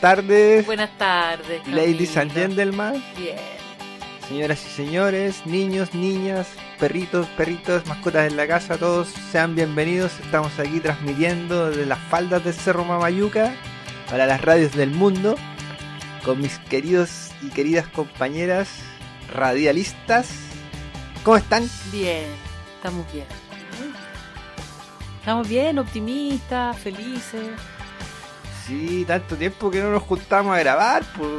Tardes, Buenas tardes. ladies and Camilo. gentlemen, Bien. señoras y señores, niños, niñas, perritos, perritos, mascotas en la casa, todos sean bienvenidos. Estamos aquí transmitiendo desde las faldas del Cerro Mamayuca para las radios del mundo con mis queridos y queridas compañeras radialistas. ¿Cómo están? Bien. Estamos bien. Estamos bien, optimistas, felices. Sí, tanto tiempo que no nos juntamos a grabar, pues.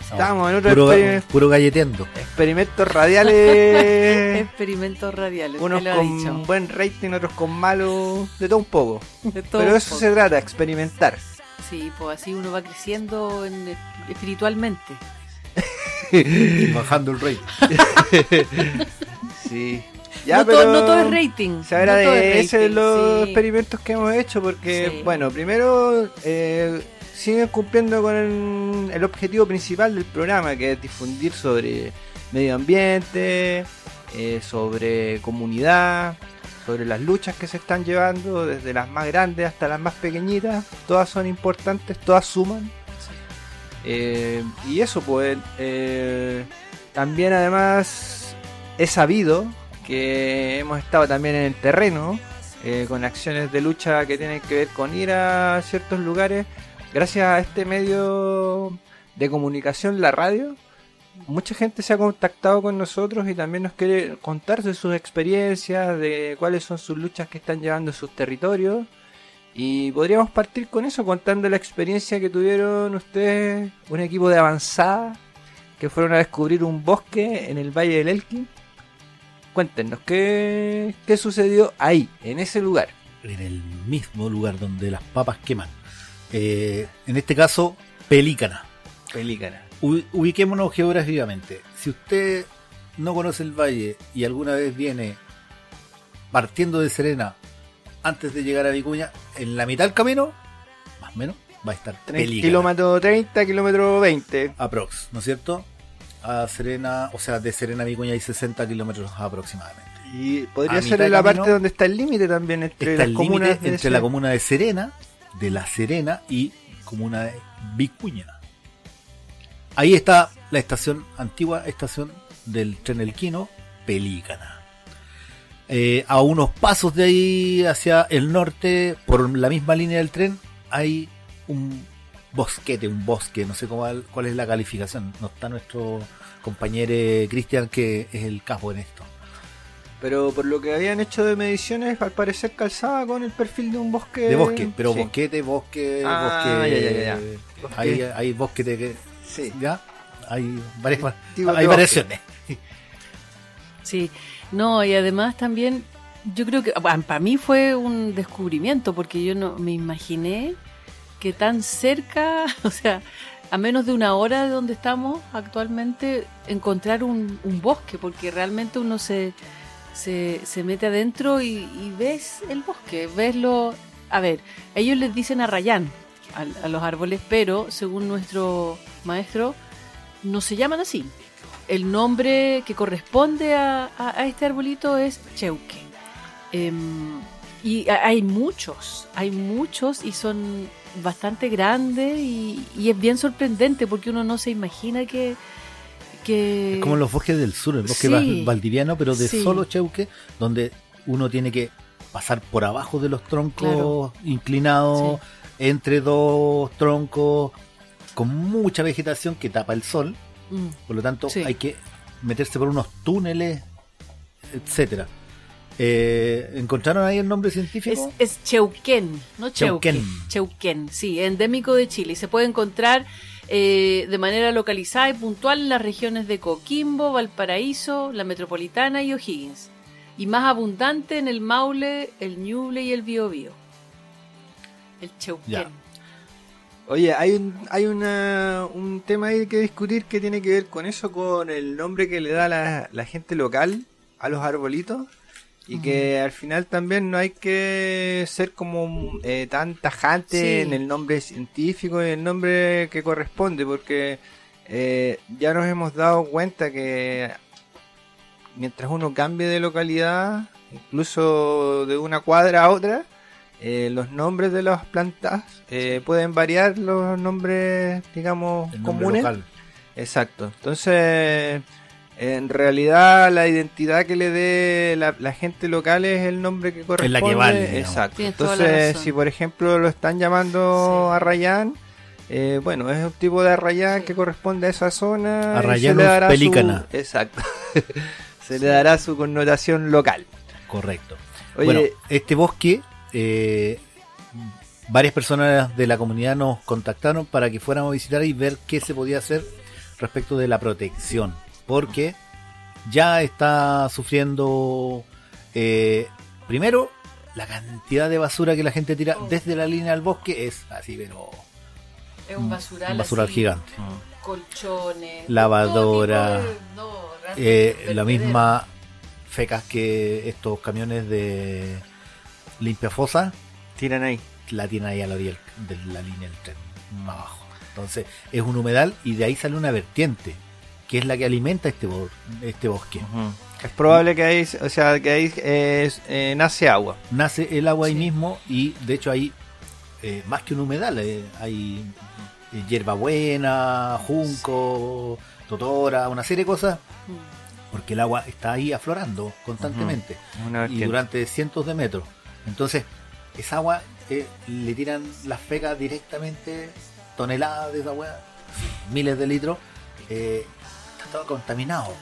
Estamos en otro Puro, exper- puro galleteando. experimentos radiales. Experimentos radiales. unos con dicho. buen rating, otros con malo, de todo un poco. De todo Pero un eso poco. se trata, experimentar. Sí, pues así uno va creciendo en- espiritualmente. Bajando el rey. Sí. Ya, no, pero todo, no todo es rating. Se no todo es agradece rating, los sí. experimentos que hemos hecho porque, Sí. bueno, primero eh, siguen cumpliendo con el, el objetivo principal del programa, que es difundir sobre medio ambiente, eh, sobre comunidad, sobre las luchas que se están llevando, desde las más grandes hasta las más pequeñitas. Todas son importantes, todas suman. Eh, y eso, pues, eh, también además he sabido que hemos estado también en el terreno, eh, con acciones de lucha que tienen que ver con ir a ciertos lugares. Gracias a este medio de comunicación, la radio, mucha gente se ha contactado con nosotros y también nos quiere contar de sus experiencias, de cuáles son sus luchas que están llevando en sus territorios. Y podríamos partir con eso, contando la experiencia que tuvieron ustedes, un equipo de avanzada, que fueron a descubrir un bosque en el Valle del Elqui. Cuéntenos, ¿qué, qué sucedió ahí, en ese lugar? En el mismo lugar donde las papas queman. Eh, en este caso, pelícana. Pelícana. Ubiquémonos geográficamente. Si usted no conoce el valle y alguna vez viene partiendo de Serena antes de llegar a Vicuña, en la mitad del camino, más o menos, va a estar Pelícana. Kilómetro 30, kilómetro 20. Aprox, ¿no es cierto? A Serena, o sea, de Serena a Vicuña hay 60 kilómetros aproximadamente. Y podría A ser en la camino parte donde está el límite también entre las comunas. de entre la comuna de Serena, de La Serena y comuna de Vicuña. Ahí está la estación, antigua estación del tren Elquino, Pelícana. Eh, a unos pasos de ahí hacia el norte, por la misma línea del tren, hay un bosquete, un bosque, no sé cómo, cuál es la calificación. No está nuestro compañero Cristian, que es el capo en esto. Pero por lo que habían hecho de mediciones, al parecer calzaba con el perfil de un bosque. De bosque, pero Sí. bosquete, bosque, Ah, bosque. ya, ya, ya. Bosque. Hay, hay bosque de que. Sí. ¿Ya? Hay, varias, hay variaciones. Sí, no, y además también, yo creo que para mí fue un descubrimiento, porque yo no me imaginé que tan cerca, o sea, a menos de una hora de donde estamos actualmente, encontrar un, bosque, porque realmente uno se, se, mete adentro y, ves el bosque, ves lo... A ver, ellos les dicen arrayán a, a los árboles, pero según nuestro maestro, no se llaman así el nombre que corresponde a este arbolito es Cheuque. Em, y ha- hay muchos, hay muchos y son bastante grandes y, y es bien sorprendente porque uno no se imagina que... que Es como los bosques del sur, el bosque Sí. valdiviano, pero de Sí. solo Cheuque, donde uno tiene que pasar por abajo de los troncos Claro. inclinados, entre dos troncos, con mucha vegetación que tapa el sol. Mm, Por lo tanto, hay que meterse por unos túneles, etcétera. Eh, ¿Encontraron ahí el nombre Es, científico? es Cheuquén, no. Cheuquén. Cheuquén, sí, endémico de Chile. Y se puede encontrar eh, de manera localizada y puntual en las regiones de Coquimbo, Valparaíso, la Metropolitana y O'Higgins. Y más abundante en el Maule, el Ñuble y el Biobío. El Cheuquén. Ya. Oye, hay un, hay una, un tema ahí que discutir que tiene que ver con eso, con el nombre que le da la, la gente local a los arbolitos. Y que al final también no hay que ser como eh, tan tajante Sí. en el nombre científico y el nombre que corresponde, porque eh, ya nos hemos dado cuenta que mientras uno cambie de localidad, incluso de una cuadra a otra, eh, los nombres de las plantas eh, pueden variar los nombres, digamos, nombre comunes. local. Exacto. Entonces, en realidad la identidad que le dé la, la gente local es el nombre que corresponde. la que vale, digamos. Exacto. Entonces, si por ejemplo lo están llamando Sí. Arrayán, eh, bueno, es un tipo de Arrayán Sí. que corresponde a esa zona. le dará su- pelícana. Exacto. se le dará su connotación local. Correcto. Oye, bueno, este bosque, eh, varias personas de la comunidad nos contactaron para que fuéramos a visitar y ver qué se podía hacer respecto de la protección, porque ya está sufriendo, eh, primero, la cantidad de basura que la gente tira Oh. desde la línea del bosque es así, pero Es un basural. un basural así, gigante. Colchones. Lavadora, de- no, Eh, la misma fecas que estos camiones de limpia fosa tiran ahí. la tiene ahí a la orilla de la línea del tren, más abajo. Entonces es un humedal y de ahí sale una vertiente, que es la que alimenta este, bo- este bosque. Es probable que ahí, o sea, que ahí eh, eh, nace agua. Nace el agua ahí mismo y de hecho hay eh, más que un humedal, eh, hay hierbabuena, junco, totora, una serie de cosas, Mm. porque el agua está ahí aflorando constantemente. Y durante cientos de metros. Entonces, esa agua eh, le tiran las fecas directamente, toneladas de esa agua, miles de litros, todo contaminado.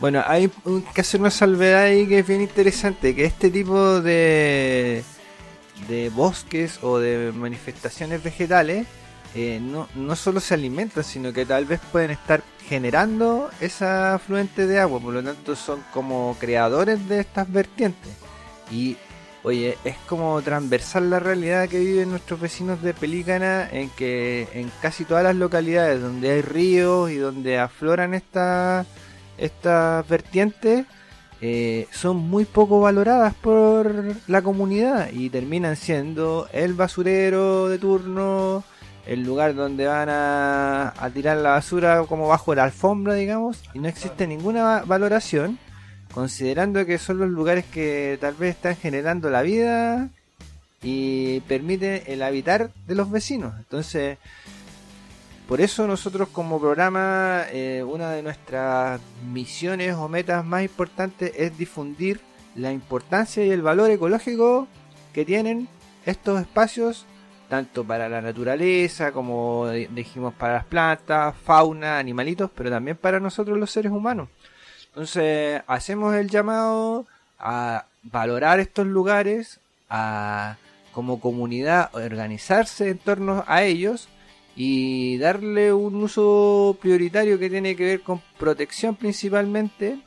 Bueno, hay que hacer una salvedad ahí que es bien interesante, que este tipo de, de bosques o de manifestaciones vegetales eh, no, no solo se alimentan, sino que tal vez pueden estar generando esa afluente de agua, por lo tanto son como creadores de estas vertientes. Y oye, es como transversal la realidad que viven nuestros vecinos de Pelícana en que en casi todas las localidades donde hay ríos y donde afloran estas estas vertientes eh, son muy poco valoradas por la comunidad y terminan siendo el basurero de turno, el lugar donde van a, a tirar la basura como bajo la alfombra, digamos, y no existe ninguna va- valoración, considerando que son los lugares que tal vez están generando la vida y permiten el habitar de los vecinos. Entonces, por eso nosotros como programa, eh, una de nuestras misiones o metas más importantes es difundir la importancia y el valor ecológico que tienen estos espacios, tanto para la naturaleza como di- dijimos para las plantas, fauna, animalitos, pero también para nosotros los seres humanos. Entonces hacemos el llamado a valorar estos lugares, a como comunidad organizarse en torno a ellos y darle un uso prioritario que tiene que ver con protección principalmente.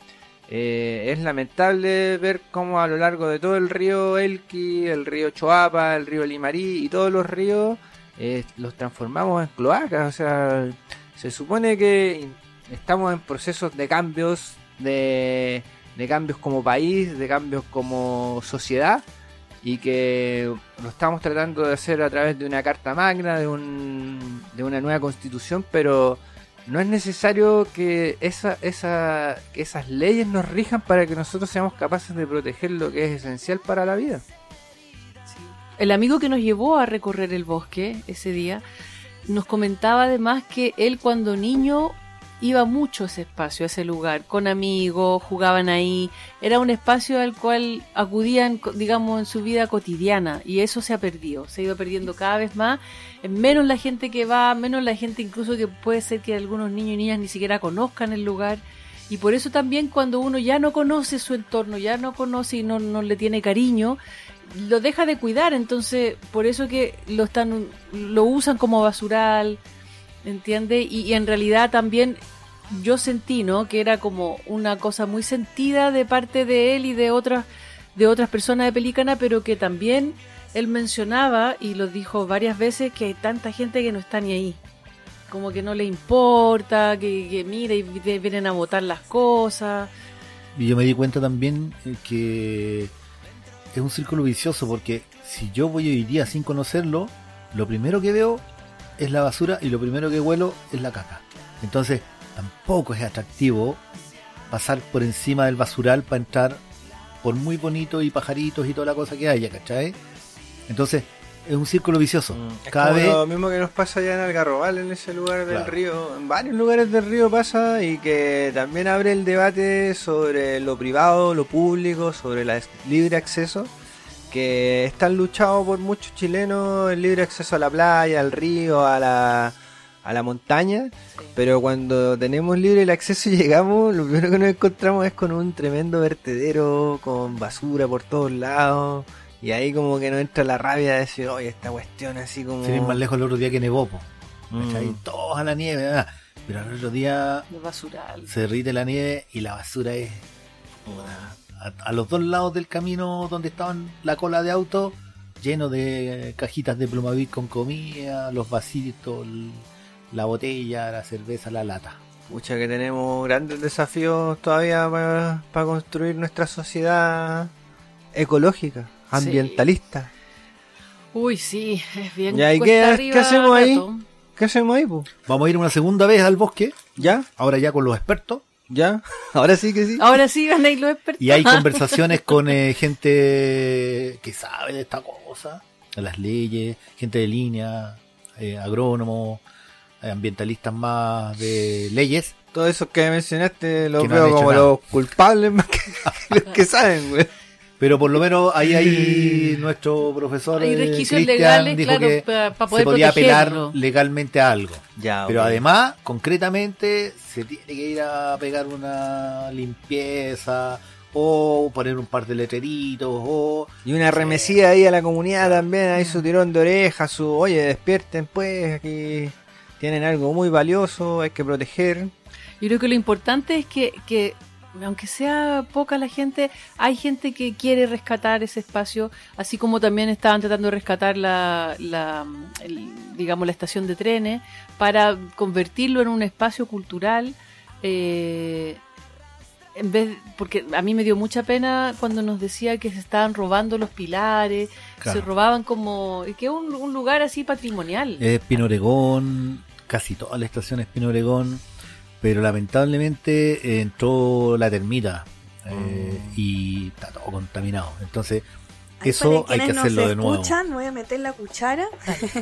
Eh, es lamentable ver cómo a lo largo de todo el río Elqui, el río Choapa, el río Limarí y todos los ríos eh, los transformamos en cloacas. O sea, se supone que estamos en procesos de cambios, de, cambios como país, de cambios como sociedad y que lo estamos tratando de hacer a través de una carta magna, de, un, de una nueva constitución, pero no es necesario que esa, esa, que esas leyes nos rijan para que nosotros seamos capaces de proteger lo que es esencial para la vida. El amigo que nos llevó a recorrer el bosque ese día nos comentaba además que él cuando niño iba mucho a ese espacio, a ese lugar, con amigos, jugaban ahí. Era un espacio al cual acudían, digamos, en su vida cotidiana y eso se ha perdido, se ha ido perdiendo cada vez más. Menos la gente que va, menos la gente incluso que puede ser que algunos niños y niñas ni siquiera conozcan el lugar. Y por eso también cuando uno ya no conoce su entorno, ya no conoce y no, no le tiene cariño, lo deja de cuidar, entonces por eso que lo están lo usan como basural, ¿entiende? Y, y en realidad también yo sentí, ¿no? Que era como una cosa muy sentida de parte de él y de otras de otras personas de Pelícana, pero que también él mencionaba, y lo dijo varias veces, que hay tanta gente que no está ni ahí. Como que no le importa, que, que mira y vi- vienen a votar las cosas. Y yo me di cuenta también eh, que es un círculo vicioso porque si yo voy hoy día sin conocerlo, lo primero que veo es la basura y lo primero que huelo es la caca. Entonces tampoco es atractivo pasar por encima del basural para entrar por muy bonito y pajaritos y toda la cosa que haya, ¿cachai? Entonces es un círculo vicioso. Mm, Es Cada como vez lo mismo que nos pasa allá en Algarrobal, en ese lugar del Claro. río. En varios lugares del río pasa y que también abre el debate sobre lo privado, lo público, sobre el libre acceso. Que están luchados por muchos chilenos el libre acceso a la playa, al río, a la, a la montaña. Pero cuando tenemos libre el acceso y llegamos, lo primero que nos encontramos es con un tremendo vertedero, con basura por todos lados. Y ahí como que nos entra la rabia de decir, oye, esta cuestión así como... sin ir más lejos el otro día que nevó, po. Mm. todos a la nieve, ah. pero al otro día basural. se derrite la nieve y la basura es puta, a, a los dos lados del camino donde estaban la cola de auto lleno de cajitas de plumavit con comida, los vasitos, la botella, la cerveza, la lata. Pucha que tenemos grandes desafíos todavía para construir nuestra sociedad ecológica, ambientalista. Uy, sí, es bien. Ya, ¿y cuesta qué- arriba qué hacemos ahí? ¿Qué hacemos ahí, po? Vamos a ir una segunda vez al bosque, ¿Ya? ahora ya con los expertos, ¿Ya? Ahora sí que sí. Ahora sí van a ir los expertos. y hay conversaciones con eh, gente que sabe de esta cosa, de las leyes, gente de línea, eh, agrónomos, eh, ambientalistas más de leyes. Todos esos que mencionaste los Que no han veo como nada. los culpables más que los que saben, güey. Pero por lo menos ahí hay nuestro profesor Hay eh, resquicios Cristian legales, dijo claro, que se podía apelar legalmente a algo. Ya, Pero además, concretamente, se tiene que ir a pegar una limpieza o poner un par de letreritos o Y una remesía ahí a la comunidad también, ahí su tirón de oreja, su, oye, despierten pues, aquí tienen algo muy valioso, hay que proteger. Yo creo que lo importante es que, que, aunque sea poca la gente, hay gente que quiere rescatar ese espacio, así como también estaban tratando de rescatar la, la el- digamos, la estación de trenes para convertirlo en un espacio cultural. eh, en vez, porque a mí me dio mucha pena cuando nos decía que se estaban robando los pilares, Claro. se robaban como, que un, un lugar así patrimonial. es Pino Oregón, casi toda la estación es Pino Oregón, pero lamentablemente eh, entró la termita eh, y está todo contaminado. Entonces, eso hay que hacerlo nos de nuevo. escuchan, voy a meter la cuchara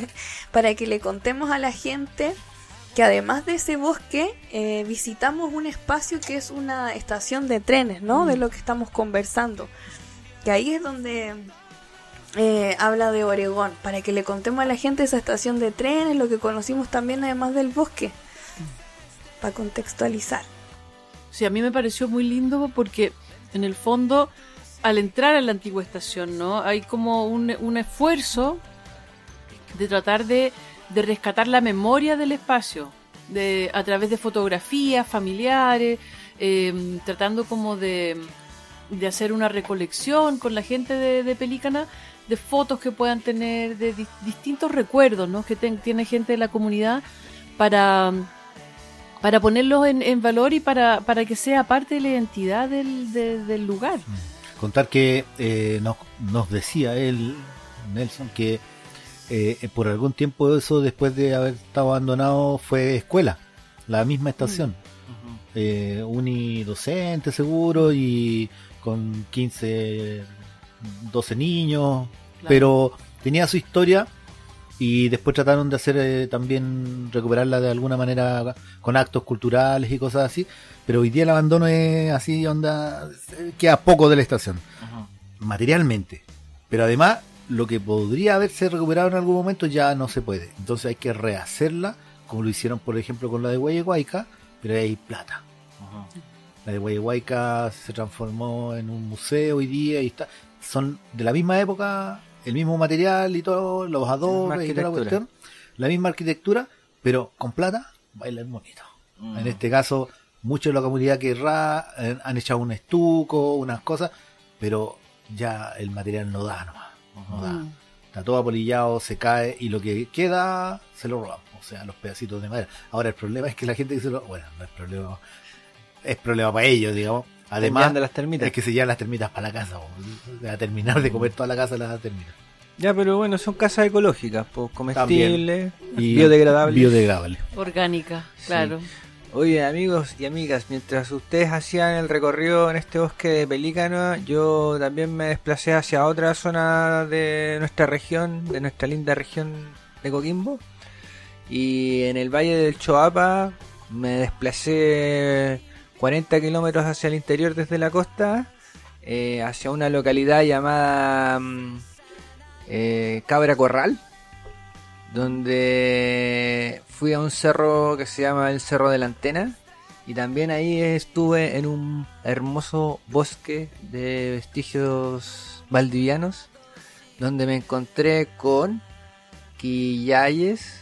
para que le contemos a la gente que además de ese bosque eh, visitamos un espacio que es una estación de trenes, ¿no? De lo que estamos conversando. Que ahí es donde eh, habla de Oregón, para que le contemos a la gente esa estación de trenes, lo que conocimos también además del bosque, para contextualizar. Sí, a mí me pareció muy lindo porque en el fondo, al entrar a la antigua estación, ¿no? Hay como un, esfuerzo de tratar de, rescatar la memoria del espacio, de, a través de fotografías familiares, eh, tratando como de, hacer una recolección con la gente de, de Pelícana de fotos que puedan tener, de di- distintos recuerdos, ¿no? Que ten- tiene gente de la comunidad para para ponerlos en, en valor y para, para que sea parte de la identidad del, de- del lugar. Contar que eh, nos, nos decía él, Nelson, que eh, por algún tiempo eso, después de haber estado abandonado, fue escuela, la misma estación. Eh, unidocente seguro y con 15, 12 niños, pero tenía su historia y después trataron de hacer eh, también recuperarla de alguna manera con actos culturales y cosas así, pero hoy día el abandono es así, onda, eh, queda poco de la estación, materialmente, pero además lo que podría haberse recuperado en algún momento ya no se puede, entonces hay que rehacerla, como lo hicieron por ejemplo con la de Guayeguayca, pero ahí hay plata. La de Guayeguayca se transformó en un museo hoy día y está, son de la misma época, el mismo material y todo, los adobes y toda la cuestión, la misma arquitectura, pero con plata bailan bonito. En este caso, muchos de la comunidad querrá, eh, han echado un estuco, unas cosas, pero ya el material no da nomás. No da. Mm. Está todo apolillado, se cae y lo que queda se lo roban. O sea, los pedacitos de madera. Ahora el problema es que la gente que se lo... Bueno, no es problema. Es problema para ellos, digamos. Además, Enviando las termitas. es que se llevan las termitas para la casa. A terminar de comer toda la casa las termitas. Ya, pero bueno, son casas ecológicas, pues comestibles Y biodegradables. Biodegradable. Orgánica, claro. Oye, amigos y amigas, mientras ustedes hacían el recorrido en este bosque de Pelícano, yo también me desplacé hacia otra zona de nuestra región, de nuestra linda región de Coquimbo. Y en el valle del Choapa me desplacé 40 kilómetros hacia el interior desde la costa, eh, hacia una localidad llamada mm, eh, Cabra Corral donde fui a un cerro que se llama el Cerro de la Antena y también ahí estuve en un hermoso bosque de vestigios valdivianos donde me encontré con quillayes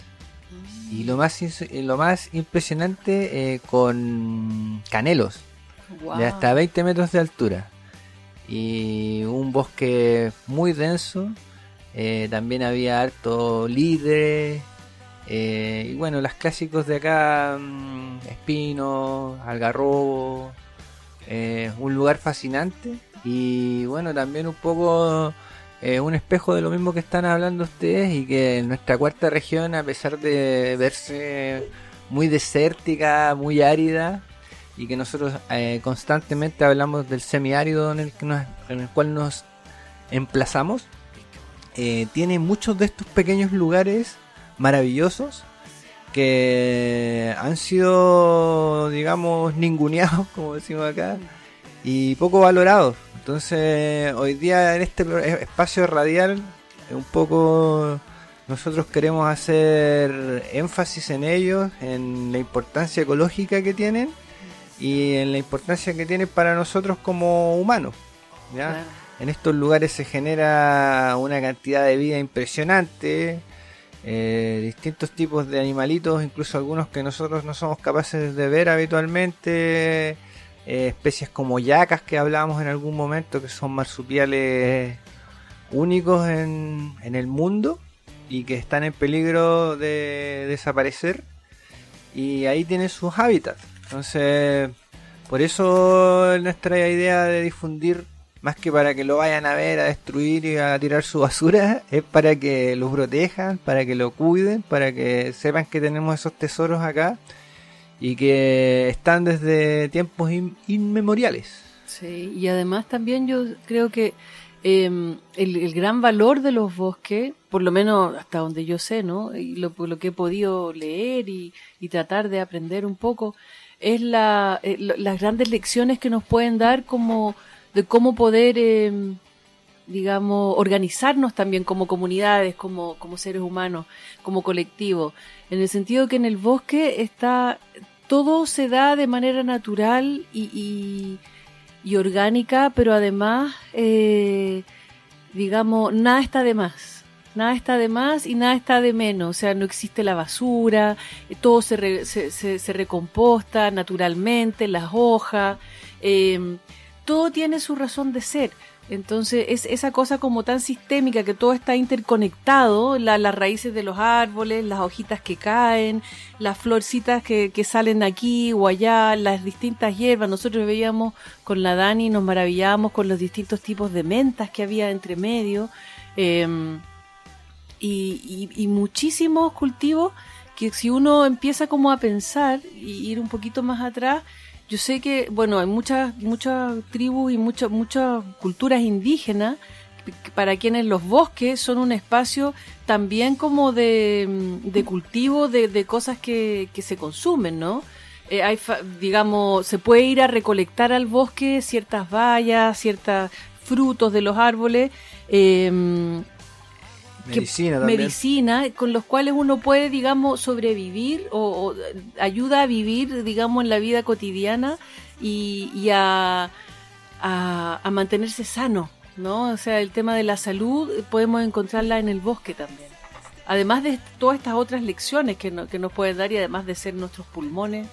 y lo más y lo más impresionante eh, con canelos de hasta 20 metros de altura. Y un bosque muy denso. eh, también había harto líder. eh, y bueno, las clásicos de acá: mm, espino, algarrobo. eh, un lugar fascinante. Y bueno, también un poco eh, un espejo de lo mismo que están hablando ustedes. Y que nuestra cuarta región, a pesar de verse muy desértica, muy árida, y que nosotros eh, constantemente hablamos del semiárido en el, que nos- en el cual nos emplazamos, eh, tiene muchos de estos pequeños lugares maravillosos que han sido, digamos, ninguneados, como decimos acá, y poco valorados. Entonces, hoy día en este espacio radial, un poco nosotros queremos hacer énfasis en ellos, en la importancia ecológica que tienen y en la importancia que tienen para nosotros como humanos. ¿ya? Claro. En estos lugares se genera una cantidad de vida impresionante, eh, distintos tipos de animalitos, incluso algunos que nosotros no somos capaces de ver habitualmente, eh, especies como yacas que hablábamos en algún momento, que son marsupiales únicos en, en el mundo y que están en peligro de desaparecer y ahí tienen sus hábitats. Entonces, por eso nuestra idea de difundir, más que para que lo vayan a ver, a destruir y a tirar su basura, es para que los protejan, para que lo cuiden, para que sepan que tenemos esos tesoros acá y que están desde tiempos in- inmemoriales. Sí, y además también yo creo que eh, el, gran valor de los bosques, por lo menos hasta donde yo sé, ¿no? Y lo, lo que he podido leer y, tratar de aprender un poco, es la, eh, las grandes lecciones que nos pueden dar como de cómo poder, eh, digamos, organizarnos también como comunidades, como, como seres humanos, como colectivo. En el sentido que en el bosque está, todo se da de manera natural y, y, y orgánica, pero además, eh, digamos, nada está de más. Nada está de más y nada está de menos. O sea, no existe la basura, todo se, se- se recomposta naturalmente, las hojas, eh, todo tiene su razón de ser. Entonces, es esa cosa como tan sistémica que todo está interconectado, la- las raíces de los árboles, las hojitas que caen, las florcitas que, que salen aquí o allá, las distintas hierbas. Nosotros veíamos con la Dani, nos maravillábamos con los distintos tipos de mentas que había entre medio. eh, y, y- y muchísimos cultivos que si uno empieza como a pensar y ir un poquito más atrás, yo sé que, bueno, hay muchas, muchas tribus y muchas, muchas culturas indígenas para quienes los bosques son un espacio también como de, mm, de cultivo de, de cosas que, que se consumen, ¿no? Eh, hay, digamos, se puede ir a recolectar al bosque ciertas bayas, ciertos frutos de los árboles, eh, Medicina con los cuales uno puede, digamos, sobrevivir o, o ayuda a vivir, digamos, en la vida cotidiana y, y a, a, a mantenerse sano, ¿no? O sea, el tema de la salud podemos encontrarla en el bosque también. Además de todas estas otras lecciones que, no- que nos puede dar y además de ser nuestros pulmones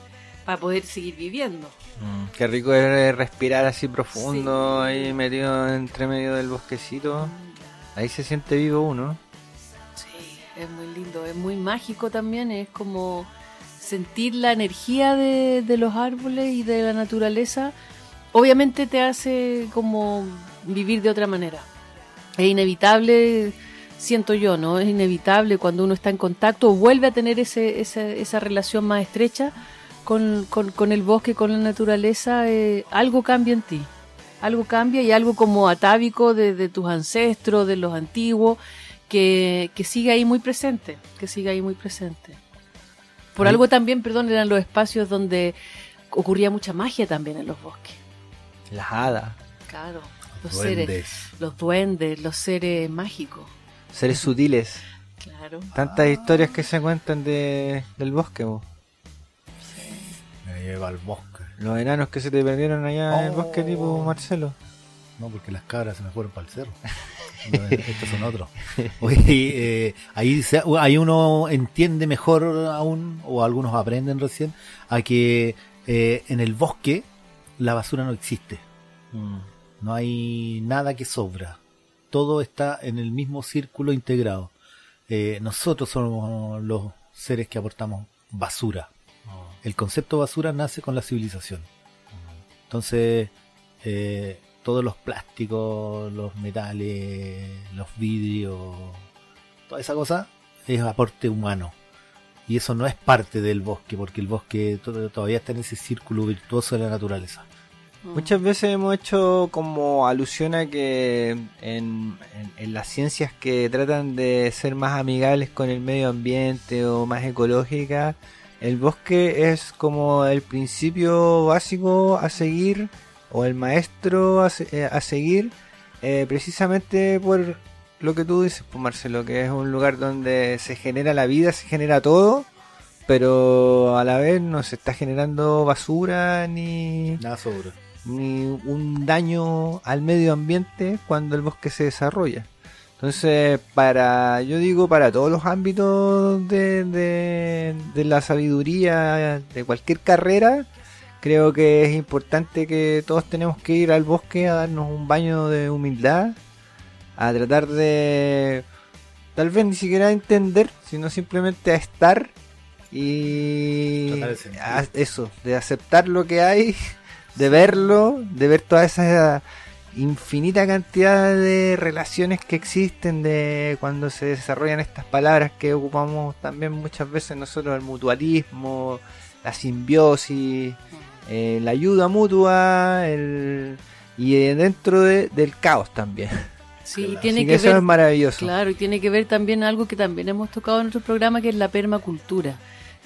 para poder seguir viviendo. Mm, Qué rico es respirar así profundo, ahí metido entre medio del bosquecito. Ahí se siente vivo uno. Es muy lindo, es muy mágico también, es como sentir la energía de, de los árboles y de la naturaleza, obviamente te hace como vivir de otra manera. Es inevitable, siento yo, ¿no? Es inevitable cuando uno está en contacto vuelve a tener ese, esa, esa relación más estrecha con, con- con el bosque, con la naturaleza, eh, algo cambia en ti. Algo cambia y algo como atávico de, de tus ancestros, de los antiguos, que, que sigue ahí muy presente, que sigue ahí muy presente. Por algo también, perdón, eran los espacios donde ocurría mucha magia también en los bosques. Las hadas, Claro, los seres, Duendes. los duendes, los seres mágicos. seres sutiles. Claro. Tantas historias que se cuentan de, del bosque, bo. Me lleva al bosque. Los enanos que se te perdieron allá en el bosque Oh. tipo Marcelo. No, porque las cabras se me fueron para el cerro. Estos son otros. Oye, eh, ahí, se- ahí uno entiende mejor aún, o algunos aprenden recién, a que eh, en el bosque la basura no existe. No hay nada que sobra. Todo está en el mismo círculo integrado. Eh, nosotros somos los seres que aportamos basura. El concepto basura nace con la civilización. Entonces, eh, todos los plásticos, los metales, los vidrios, toda esa cosa es aporte humano. Y eso no es parte del bosque, porque el bosque to- todavía está en ese círculo virtuoso de la naturaleza. Muchas veces hemos hecho como alusión a que en, en- en las ciencias que tratan de ser más amigables con el medio ambiente o más ecológicas, el bosque es como el principio básico a seguir o el maestro a, eh, a seguir eh, precisamente por lo que tú dices, pues Marcelo, que es un lugar donde se genera la vida, se genera todo, pero a la vez no se está generando basura ni Nada sobra. ni un daño al medio ambiente cuando el bosque se desarrolla. Entonces, para, yo digo, para todos los ámbitos de, de, de la sabiduría de cualquier carrera, creo que es importante que todos tenemos que ir al bosque a darnos un baño de humildad, a tratar de, tal vez ni siquiera entender, sino simplemente a estar y a- eso, de aceptar lo que hay de verlo, de ver toda esa infinita cantidad de relaciones que existen, de cuando se desarrollan estas palabras que ocupamos también muchas veces nosotros, el mutualismo, la simbiosis, eh, la ayuda mutua, el, y dentro de- del caos también. Sí, Claro. tiene Así que, eso ver es maravilloso. Claro, y tiene que ver también algo que también hemos tocado en otro programa, que es la permacultura,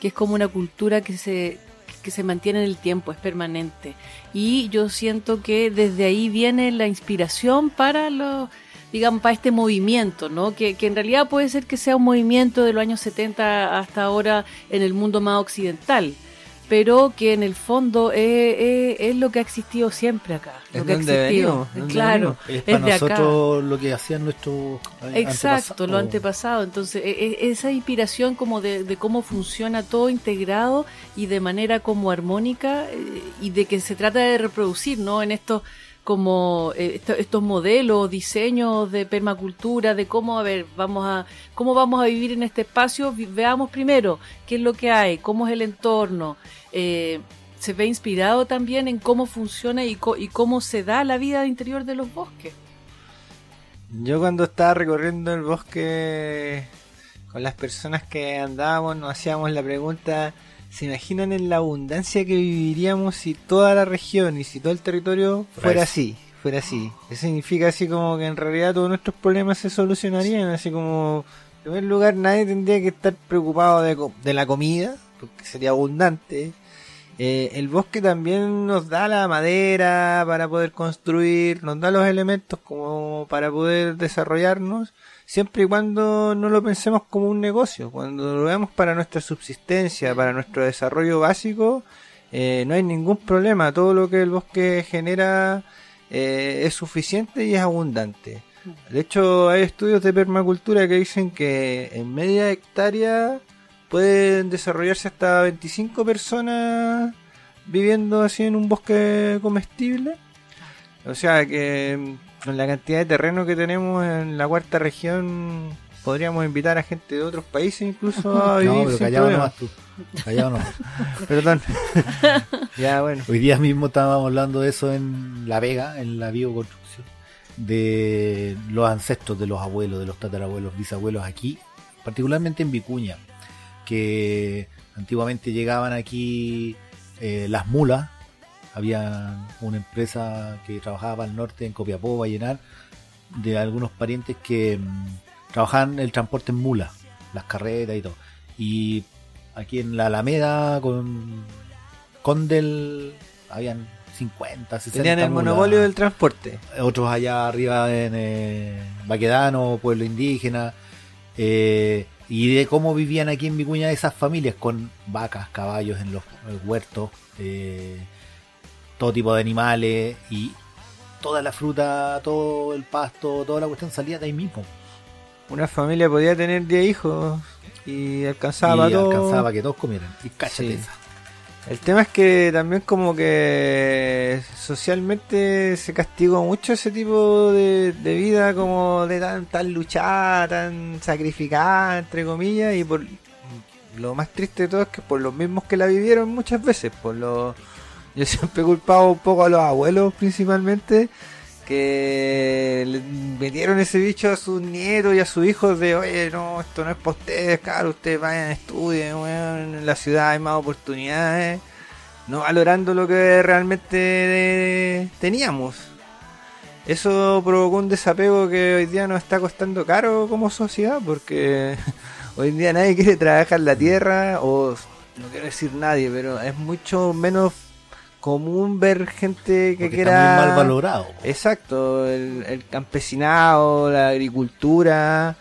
que es como una cultura que se, que se mantiene en el tiempo, es permanente. Y yo siento que desde ahí viene la inspiración para los digamos, para este movimiento, ¿no? Que, que en realidad puede ser que sea un movimiento de los años 70 hasta ahora en el mundo más occidental, pero que en el fondo es, es- es lo que ha existido siempre acá. Es lo que ha existido. venimos, claro, Es es para de acá. nosotros lo que hacían nuestros Exacto, lo antepasado. Entonces, e- e- esa inspiración como de, de cómo funciona todo integrado y de manera como armónica eh, y de que se trata de reproducir, ¿no? En estos como eh, esto- estos modelos, diseños de permacultura, de cómo, a ver, vamos a, cómo vamos a vivir en este espacio, veamos primero qué es lo que hay, cómo es el entorno, eh, se ve inspirado también en cómo funciona y, co- y cómo se da la vida interior de los bosques. Yo cuando estaba recorriendo el bosque con las personas que andábamos, nos hacíamos la pregunta, ¿se imaginan en la abundancia que viviríamos si toda la región y si todo el territorio fuera así? Fuera así. Eso significa así como que en realidad todos nuestros problemas se solucionarían, así como, en primer lugar, nadie tendría que estar preocupado de la comida, porque sería abundante. Eh, el bosque también nos da la madera para poder construir, nos da los elementos como para poder desarrollarnos, siempre y cuando no lo pensemos como un negocio, cuando lo veamos para nuestra subsistencia, para nuestro desarrollo básico, eh, no hay ningún problema, todo lo que el bosque genera eh, es suficiente y es abundante. De hecho, hay estudios de permacultura que dicen que en media hectárea pueden desarrollarse hasta 25 personas viviendo así en un bosque comestible. O sea que mm, con la cantidad de terreno que tenemos en la cuarta región podríamos invitar a gente de otros países incluso a vivir No, pero callado nomás tú. Callado nomás. Perdón. ya, bueno. Hoy día mismo estábamos hablando de eso en La Vega, en la bioconstrucción, de los ancestros de los abuelos, de los tatarabuelos, bisabuelos aquí, particularmente en Vicuña, que antiguamente llegaban aquí eh, las mulas, había una empresa que trabajaba al norte en Copiapó, Vallenar, de algunos parientes que mm, trabajaban el transporte en mulas, las carretas y todo. Y aquí en la Alameda con Condel habían 50, 60 Tenían el mulas. monopolio del transporte. Otros allá arriba en eh, Baquedano, pueblo indígena. eh, y de cómo vivían aquí en Vicuña esas familias con vacas, caballos en los huertos, eh, todo tipo de animales y toda la fruta, todo el pasto, toda la cuestión salía de ahí mismo. Una familia podía tener 10 hijos y alcanzaba y todo. alcanzaba que todos comieran. Y cáchate Sí. esa. El tema es que también como que socialmente se castigó mucho ese tipo de, de vida como de tan, tan luchada, tan sacrificada, entre comillas, y por lo más triste de todo es que por los mismos que la vivieron muchas veces, por los yo siempre he culpado un poco a los abuelos principalmente que le metieron ese bicho a sus nietos y a sus hijos de oye no esto no es para ustedes claro ustedes vayan estudien en la ciudad hay más oportunidades no valorando lo que realmente teníamos. Eso provocó un desapego que hoy día nos está costando caro como sociedad porque hoy día nadie quiere trabajar la tierra o no quiero decir nadie pero es mucho menos común ver gente que Porque quiera está muy mal valorado. Exacto, el, el campesinado, la agricultura,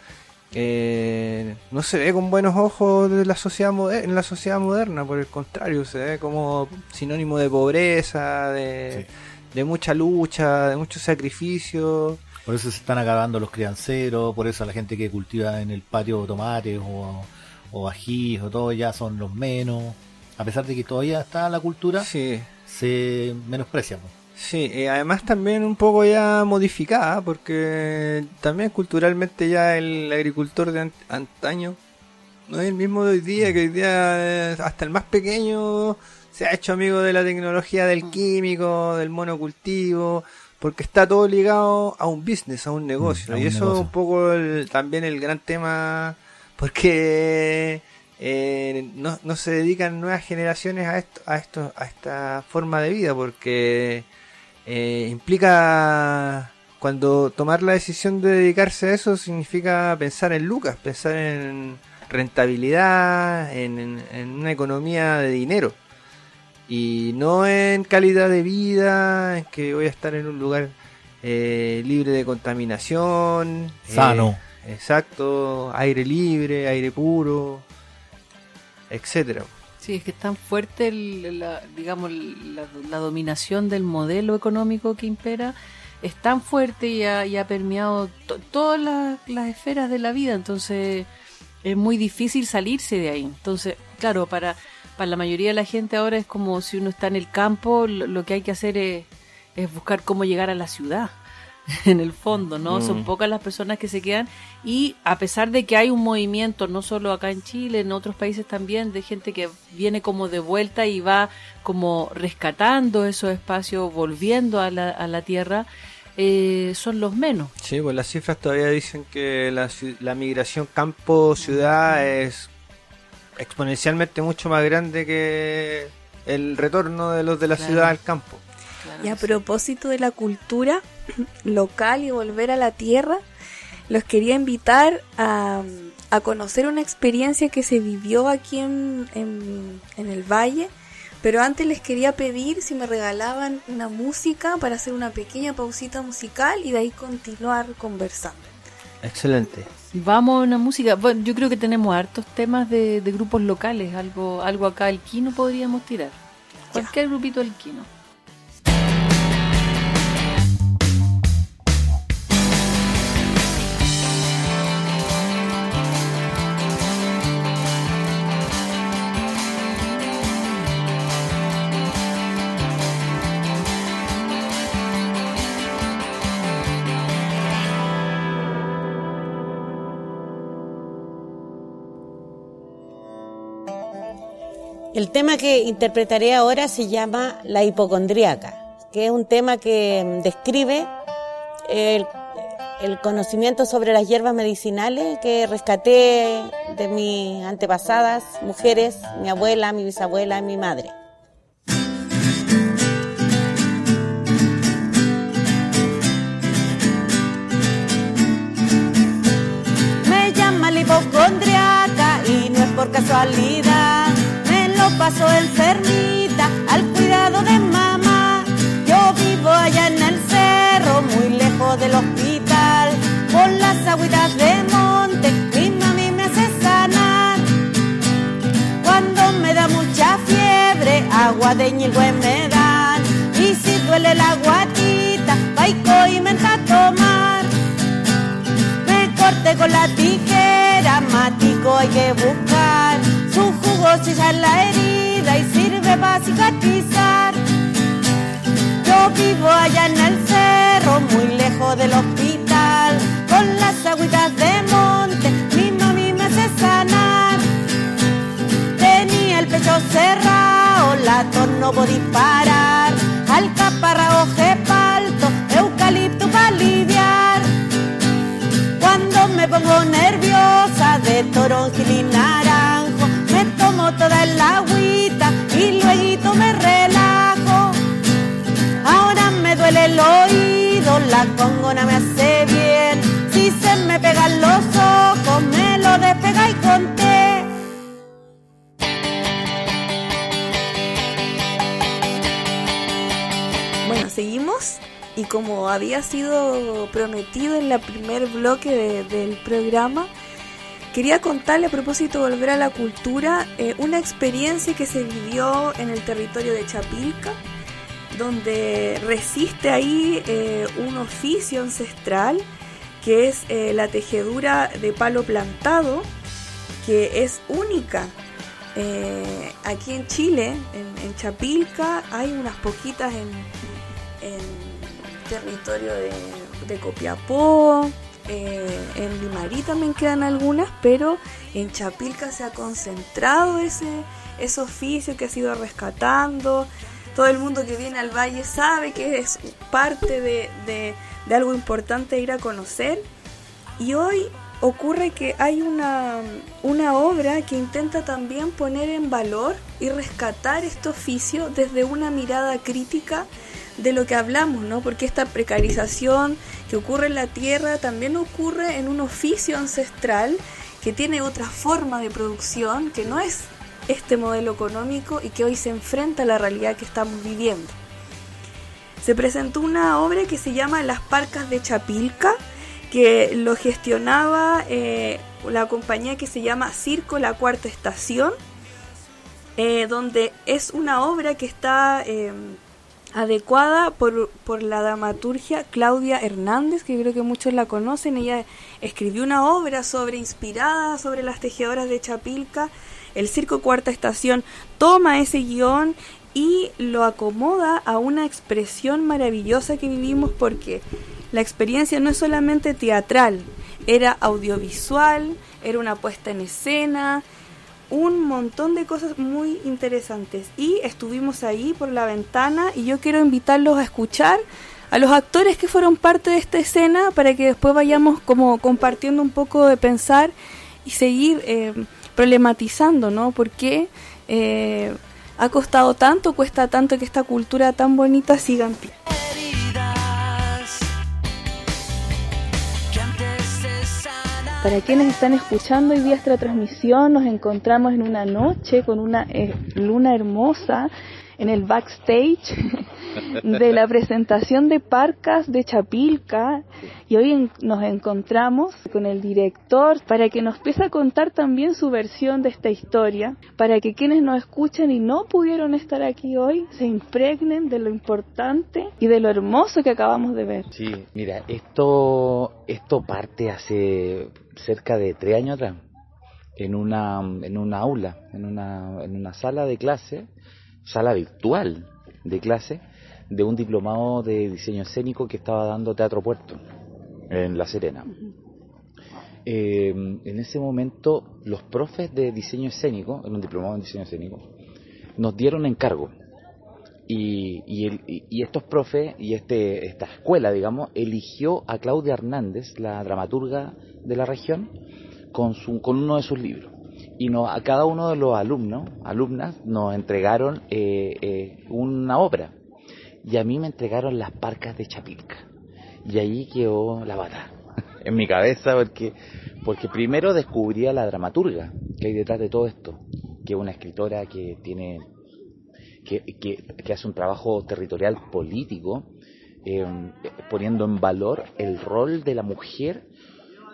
eh, no se ve con buenos ojos de la sociedad en la sociedad moderna, por el contrario, se ve como sinónimo de pobreza, de, de mucha lucha, de mucho sacrificio. Por eso se están acabando los crianceros, por eso la gente que cultiva en el patio tomates o, o ajís o todo ya son los menos. A pesar de que todavía está la cultura, Sí, se menosprecia. po. Sí, y además también un poco ya modificada, porque también culturalmente ya el agricultor de ant- antaño no es el mismo de hoy día, que hoy día eh, hasta el más pequeño se ha hecho amigo de la tecnología del químico, del monocultivo, porque está todo ligado a un business, a un negocio. Mm, a y eso es negocio. un poco el- también el gran tema, porque eh, no, no se dedican nuevas generaciones a esto, a esto, a esta forma de vida, porque eh, implica cuando tomar la decisión de dedicarse a eso significa pensar en lucas, pensar en rentabilidad, en, en- en una economía de dinero y no en calidad de vida, en que voy a estar en un lugar eh, libre de contaminación, eh, Sano. exacto, aire libre, aire puro, etcétera. Sí, es que es tan fuerte, el- la, digamos, la, dominación del modelo económico que impera, es tan fuerte y ha, y ha permeado to- todas las, esferas de la vida, entonces es muy difícil salirse de ahí. Entonces, claro, para, para la mayoría de la gente ahora es como si uno está en el campo, lo, que hay que hacer es buscar cómo llegar a la ciudad. En el fondo, ¿no? Mm. Son pocas las personas que se quedan y a pesar de que hay un movimiento, no solo acá en Chile, en otros países también, de gente que viene como de vuelta y va como rescatando esos espacios, volviendo a la, a la tierra, eh, son los menos. Sí, pues las cifras todavía dicen que la, la migración campo-ciudad es exponencialmente mucho más grande que el retorno de los de la Claro. ciudad al campo. Claro Y a sí. propósito de la cultura local y volver a la tierra, los quería invitar a, a conocer una experiencia que se vivió aquí en, en, en el valle. Pero antes les quería pedir si me regalaban una música para hacer una pequeña pausita musical y de ahí continuar conversando. Excelente. Vamos a una música. Bueno, yo creo que tenemos hartos temas de, de grupos locales. Algo, algo acá el Quino podríamos tirar. Cualquier grupito del El tema que interpretaré ahora se llama La hipocondríaca, que es un tema que mm, describe el, el conocimiento sobre las hierbas medicinales que rescaté de mis antepasadas mujeres, mi abuela, mi bisabuela y mi madre. Me llama la hipocondriaca y no es por casualidad. Lo paso enfermita al cuidado de mamá. Yo vivo allá en el cerro, muy lejos del hospital. Con las agüitas de monte, mi mami me hace sanar. Cuando me da mucha fiebre, agua de ñigüe me dan. Y si duele la guatita, paico y menta a tomar. Me corté con la tijera, matico hay que buscar. Su jugo sella la herida y sirve para cicatrizar. Yo vivo allá en el cerro, muy lejos del hospital. Con las agüitas de monte, mi mami me hace sanar. Tenía el pecho cerrado, la no por disparar. Alcaparra, palto, eucalipto para lidiar. Cuando me pongo nerviosa de toronjil y tomo toda el agüita y luego me relajo. Ahora me duele el oído, la congona me hace bien. Si se me pegan los ojos, me lo despega y conté. Bueno, seguimos y como había sido prometido en el primer bloque de- del programa, quería contarle a propósito de volver a la cultura eh, una experiencia que se vivió en el territorio de Chapilca, donde resiste ahí eh, un oficio ancestral que es eh, la tejedura de palo plantado, que es única. Aquí en Chile, en, Chapilca, hay unas poquitas en, en territorio de Copiapó, eh, en Limarí también quedan algunas, pero en Chapilca se ha concentrado ese, ese oficio que ha sido rescatando. Todo el mundo que viene al valle sabe que es parte de, de- de algo importante ir a conocer. Y hoy ocurre que hay una, una obra que intenta también poner en valor y rescatar este oficio desde una mirada crítica de lo que hablamos, ¿no? Porque esta precarización que ocurre en la tierra también ocurre en un oficio ancestral que tiene otra forma de producción, que no es este modelo económico y que hoy se enfrenta a la realidad que estamos viviendo. Se presentó una obra que se llama Las Parcas de Chapilca, que lo gestionaba eh, la compañía que se llama Circo La Cuarta Estación, eh, donde es una obra que está eh, adecuada por, por la dramaturgia Claudia Hernández, que creo que muchos la conocen. Ella escribió una obra sobre inspirada sobre las tejedoras de Chapilca. El Circo Cuarta Estación toma ese guion y lo acomoda a una expresión maravillosa que vivimos porque la experiencia no es solamente teatral, era audiovisual, era una puesta en escena, un montón de cosas muy interesantes. Y estuvimos ahí por la ventana y yo quiero invitarlos a escuchar a los actores que fueron parte de esta escena para que después vayamos como compartiendo un poco de pensar y seguir eh, problematizando, ¿no? ¿Por qué eh, ha costado tanto, cuesta tanto que esta cultura tan bonita siga en pie? Para quienes están escuchando hoy día esta transmisión, nos encontramos en una noche con una eh, luna hermosa en el backstage de la presentación de Parcas de Chapilca y hoy en- nos encontramos con el director para que nos empiece a contar también su versión de esta historia, para que quienes nos escuchen y no pudieron estar aquí hoy se impregnen de lo importante y de lo hermoso que acabamos de ver. Sí, mira, esto, esto parte hace cerca de tres años atrás, en una, en una aula, en una, en una sala de clase, sala virtual de clase, de un diplomado de diseño escénico que estaba dando Teatro Puerto, en La Serena. Eh, en ese momento, los profes de diseño escénico, en un diplomado en diseño escénico, nos dieron encargo. Y, y, el- y- estos profes y este, esta escuela, digamos, eligió a Claudia Hernández, la dramaturga de la región, con, su, con uno de sus libros. Y no, a cada uno de los alumnos, alumnas, nos entregaron eh, eh, una obra. Y a mí me entregaron las parcas de Chapilca. Y ahí quedó la bata en mi cabeza porque, porque primero descubrí a la dramaturga que hay detrás de todo esto, que es una escritora que tiene que, que, hace un trabajo territorial político, eh, poniendo en valor el rol de la mujer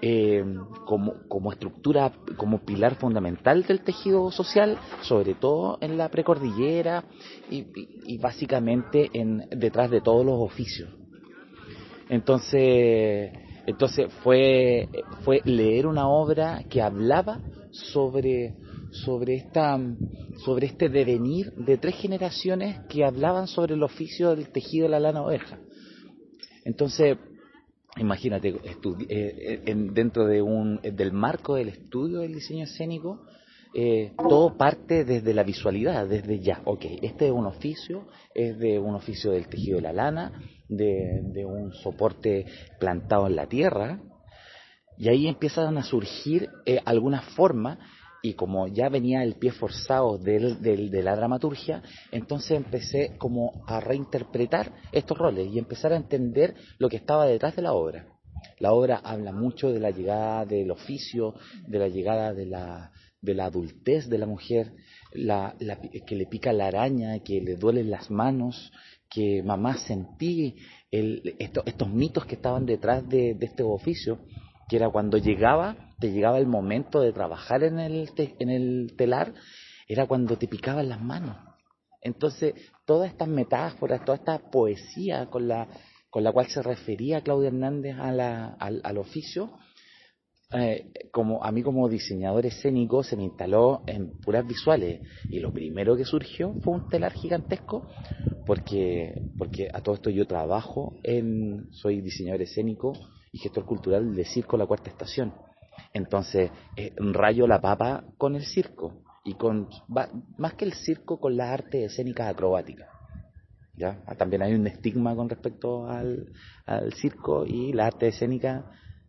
eh, como, como estructura, como pilar fundamental del tejido social, sobre todo en la precordillera y, básicamente en, detrás de todos los oficios. Entonces, entonces fue, fue leer una obra que hablaba sobre, sobre, esta, sobre este devenir de tres generaciones que hablaban sobre el oficio del tejido de la lana oveja. Entonces, imagínate, estudi- eh, en- dentro de un, del marco del estudio del diseño escénico, eh, todo parte desde la visualidad, desde ya, ok, este es un oficio, es de un oficio del tejido de la lana, de, de un soporte plantado en la tierra, y ahí empiezan a surgir eh, algunas formas, y como ya venía el pie forzado del, de la dramaturgia, entonces empecé como a reinterpretar estos roles y empezar a entender lo que estaba detrás de la obra. La obra habla mucho de la llegada del oficio, de la llegada de la, adultez de la mujer, la, que le pica la araña, que le duelen las manos, que mamá sentí el- esto- estos mitos que estaban detrás de, de este oficio, que era cuando llegaba, te llegaba el momento de trabajar en el, te- en el telar, era cuando te picaban las manos. Entonces, todas estas metáforas, toda esta poesía con la, con la cual se refería Claudia Hernández a la- al, al oficio, eh, como a mí como diseñador escénico se me instaló en puras visuales y lo primero que surgió fue un telar gigantesco porque porque a todo esto yo trabajo en soy diseñador escénico y gestor cultural de circo La Cuarta Estación entonces eh, rayo la papa con el circo y con va- más que el circo con las artes escénicas acrobáticas ¿ya? Ah, También hay un estigma con respecto al, al circo y la arte escénica.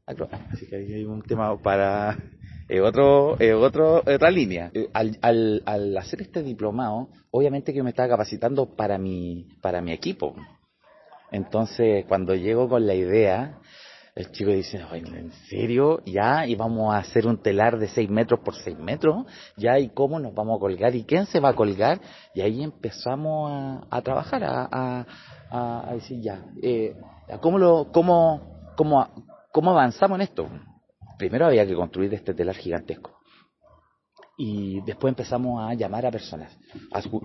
acro- Así que ahí hay un tema para eh, otro, eh, otro, otra línea. Eh, Al, al, al hacer este diplomado, obviamente que me estaba capacitando para mi, para mi equipo. Entonces, cuando llego con la idea, el chico dice, "Ay, ¿en serio? Ya, y vamos a hacer un telar de 6 metros por 6 metros, ya, ¿y cómo nos vamos a colgar? ¿Y quién se va a colgar? Y ahí empezamos a, a trabajar, a, a, a- a decir, ya, eh, ¿cómo, lo, cómo, cómo, ¿cómo avanzamos en esto? Primero había que construir este telar gigantesco. Y después empezamos a llamar a personas.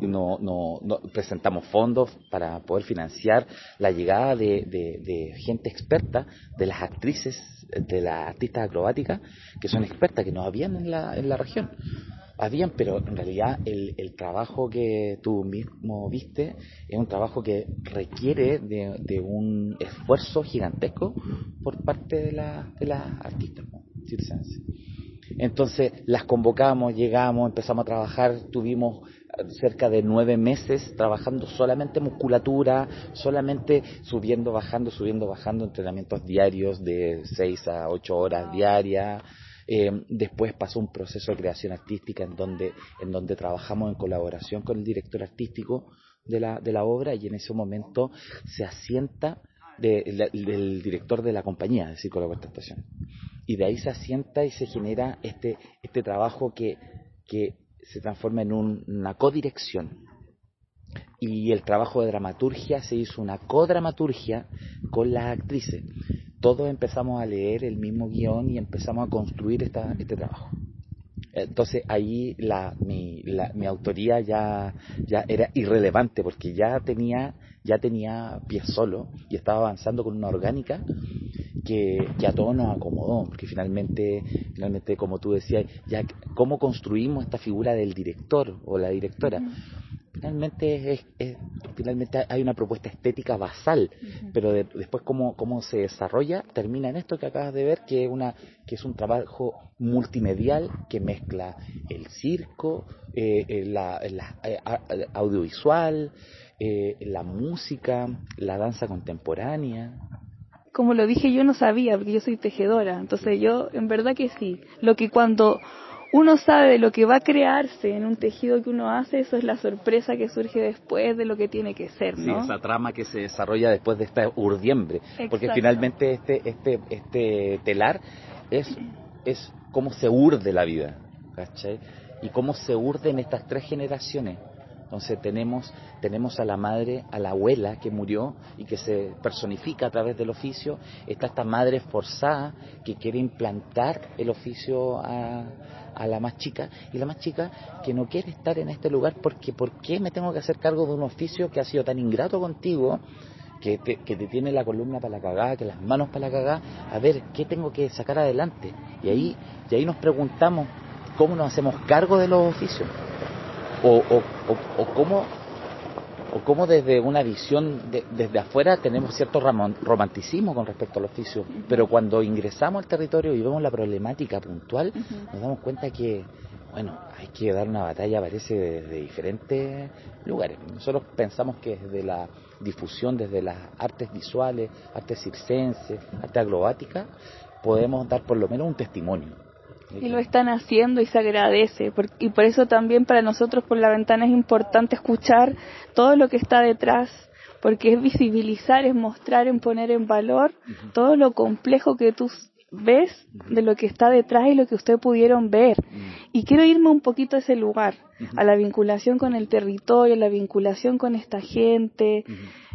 No, no, presentamos fondos para poder financiar la llegada de, de- gente experta, de las actrices, de las artistas acrobáticas, que son expertas, que no habían en la, en la región. Habían, pero en realidad el, el trabajo que tú mismo viste es un trabajo que requiere de, de un esfuerzo gigantesco por parte de, la, de las artistas circenses. Entonces las convocamos, llegamos, empezamos a trabajar, tuvimos eh, cerca de nueve meses trabajando solamente musculatura, solamente subiendo, bajando, subiendo, bajando, entrenamientos diarios de seis a ocho horas diarias. Eh, después pasó un proceso de creación artística en donde, en donde trabajamos en colaboración con el director artístico de la, de la obra y en ese momento se asienta de- del director de la compañía, con la cuarta estación. Y de ahí se asienta y se genera este, este trabajo que, que se transforma en un- una codirección. Y el trabajo de dramaturgia se hizo una codramaturgia con las actrices. Todos empezamos a leer el mismo guion y empezamos a construir esta, este trabajo. Entonces ahí la, mi, la, mi autoría ya, ya era irrelevante porque ya tenía, ya tenía pie solo y estaba avanzando con una orgánica que, que a todos nos acomodó, porque finalmente, finalmente como tú decías, ya cómo construimos esta figura del director o la directora. Finalmente es, es- finalmente hay una propuesta estética basal, pero de- después cómo, cómo se desarrolla termina en esto que acabas de ver, que es, una, que es un trabajo multimedial que mezcla el circo, eh, eh, la, la- eh, audiovisual, eh, la música, la danza contemporánea. Como lo dije, yo no sabía, porque yo soy tejedora. Entonces yo, en verdad que sí. Lo que cuando uno sabe de lo que va a crearse en un tejido que uno hace, eso es la sorpresa que surge después de lo que tiene que ser, Sí, ¿no? esa trama que se desarrolla después de esta urdiembre. Porque finalmente este, este, este telar es, es cómo se urde la vida, ¿cachai? Y cómo se urden estas tres generaciones. Entonces tenemos, tenemos a la madre, a la abuela que murió y que se personifica a través del oficio. Está esta madre forzada que quiere implantar el oficio a, a la más chica y la más chica que no quiere estar en este lugar porque ¿por qué me tengo que hacer cargo de un oficio que ha sido tan ingrato contigo? Que te, que te tiene la columna para la cagada, que las manos para la cagada, a ver, ¿qué tengo que sacar adelante? Y ahí, y ahí nos preguntamos, ¿cómo nos hacemos cargo de los oficios? o, o, o, o cómo o cómo desde una visión de- desde afuera tenemos cierto romanticismo con respecto al oficio, pero cuando ingresamos al territorio y vemos la problemática puntual, nos damos cuenta que, bueno, hay que dar una batalla, parece, desde diferentes lugares. Nosotros pensamos que desde la difusión, desde las artes visuales, artes circenses, arte acrobática, podemos dar por lo menos un testimonio. Y lo están haciendo y se agradece. por- y por eso también para nosotros por la ventana es importante escuchar todo lo que está detrás, porque es visibilizar, es mostrar, en poner en valor todo lo complejo que tú ves de lo que está detrás y lo que ustedes pudieron ver. Y quiero irme un poquito a ese lugar, a la vinculación con el territorio, a la vinculación con esta gente,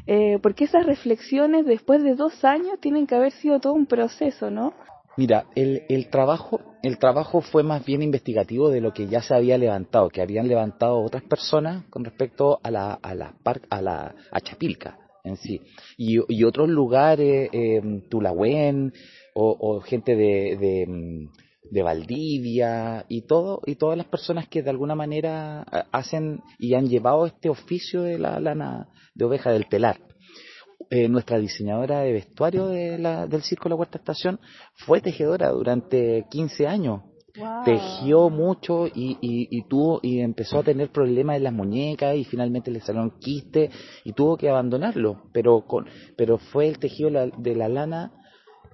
eh, porque esas reflexiones después de dos años tienen que haber sido todo un proceso, ¿no? Mira, el, el trabajo, el trabajo fue más bien investigativo de lo que ya se había levantado, que habían levantado otras personas con respecto a la, a a la, a Chapilca en sí. Y, otros lugares, eh, Tulahuen, o, o gente de, de, mm, de Valdivia, y todo, y todas las personas que de alguna manera hacen y han llevado este oficio de la lana de oveja del telar eh, nuestra diseñadora de vestuario de la- del Circo La Cuarta Estación fue tejedora durante 15 años. Tejió mucho y, y, y tuvo y empezó a tener problemas en las muñecas y finalmente le salieron quistes y tuvo que abandonarlo. Pero con pero fue el tejido la- de la lana,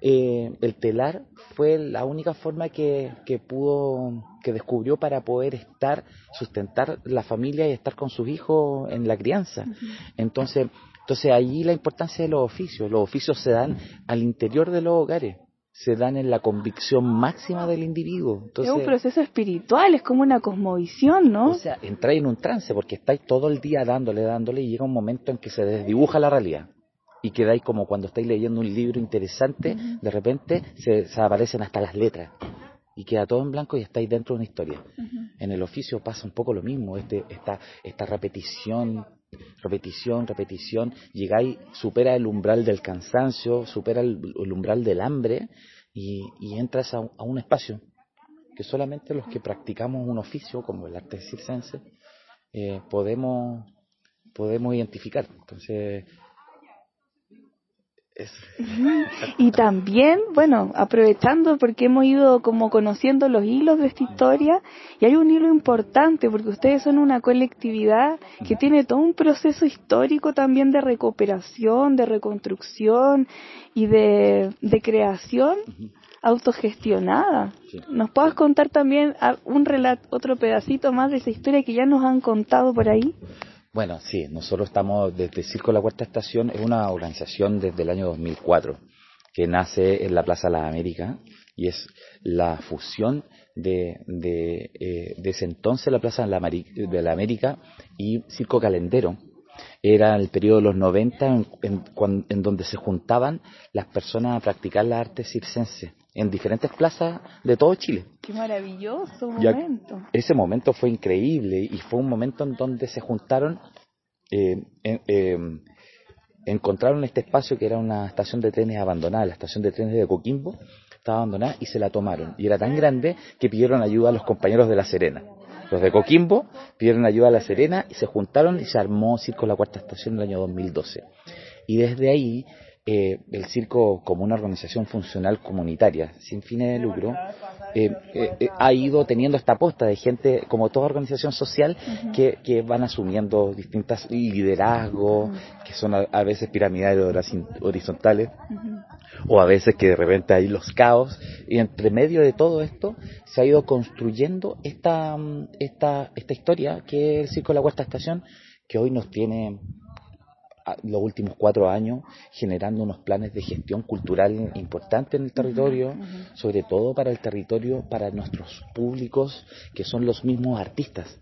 eh, el telar fue la única forma que, que pudo que descubrió para poder estar sustentar la familia y estar con sus hijos en la crianza. Entonces, entonces allí la importancia de los oficios. Los oficios se dan al interior de los hogares, se dan en la convicción máxima del individuo. Entonces, es un proceso espiritual, es como una cosmovisión, ¿no? o sea, entráis en un trance porque estáis todo el día dándole, dándole y llega un momento en que se desdibuja la realidad. Y quedáis como cuando estáis leyendo un libro interesante, de repente se, se aparecen hasta las letras. Y queda todo en blanco y estáis dentro de una historia. En el oficio pasa un poco lo mismo, este, esta, esta repetición, repetición, repetición, llegáis, supera el umbral del cansancio, supera el, umbral del hambre y, entras a un espacio que solamente los que practicamos un oficio como el arte circense eh, podemos, podemos identificar. Entonces, Y también, bueno, aprovechando porque hemos ido como conociendo los hilos de esta historia, y hay un hilo importante porque ustedes son una colectividad que tiene todo un proceso histórico también de recuperación, de reconstrucción y de, de creación autogestionada. ¿Nos puedas contar también un relato, otro pedacito más de esa historia que ya nos han contado por ahí? Bueno, sí, nosotros estamos desde Circo La Cuarta Estación, es una organización desde el año 2004 que nace en la Plaza de las Américas y es la fusión de, de, eh, de ese entonces la Plaza de la, de América y Circo Calendero. Era el periodo de los 90 en, en donde se juntaban las personas a practicar la arte circense en diferentes plazas de todo Chile. Qué maravilloso Ya- momento. ese momento fue increíble y fue un momento en donde se juntaron, eh, en- eh, encontraron este espacio que era una estación de trenes abandonada, la estación de trenes de Coquimbo, estaba abandonada y se la tomaron. Y era tan grande que pidieron ayuda a los compañeros de La Serena. Los de Coquimbo pidieron ayuda a La Serena y se juntaron y se armó Circo La Cuarta Estación en el año 2012. Y desde ahí eh, el circo como una organización funcional comunitaria sin fines de lucro eh, eh, eh, ha ido teniendo esta aposta de gente como toda organización social que, que van asumiendo distintas liderazgos que son a, a veces piramidales horizontales o a veces que de repente hay los caos y entre medio de todo esto se ha ido construyendo esta mm, esta esta historia que es el circo de la cuarta estación que hoy nos tiene los últimos cuatro años generando unos planes de gestión cultural importantes en el territorio, sobre todo para el territorio, para nuestros públicos, que son los mismos artistas,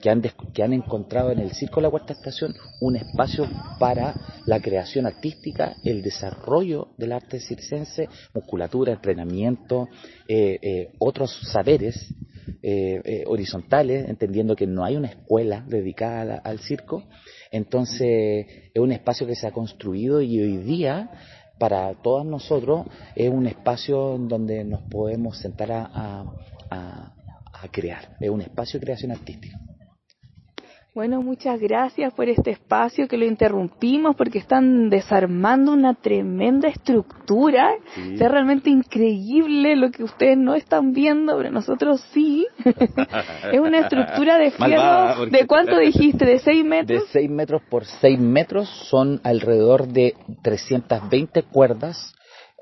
que han, des- que han encontrado en el Circo La Cuarta Estación un espacio para la creación artística, el desarrollo del arte circense, musculatura, entrenamiento, eh, eh, otros saberes eh, eh, horizontales, entendiendo que no hay una escuela dedicada al circo. Entonces, es un espacio que se ha construido y hoy día, para todos nosotros, es un espacio donde nos podemos sentar a- a crear. Es un espacio de creación artística. Bueno, muchas gracias por este espacio que lo interrumpimos porque están desarmando una tremenda estructura. Sí. Es realmente increíble lo que ustedes no están viendo, pero nosotros sí. es una estructura de Malvada, fierro. porque- ¿De cuánto dijiste? ¿De 6 De metros? 6 metros por 6 metros son alrededor de 320 cuerdas.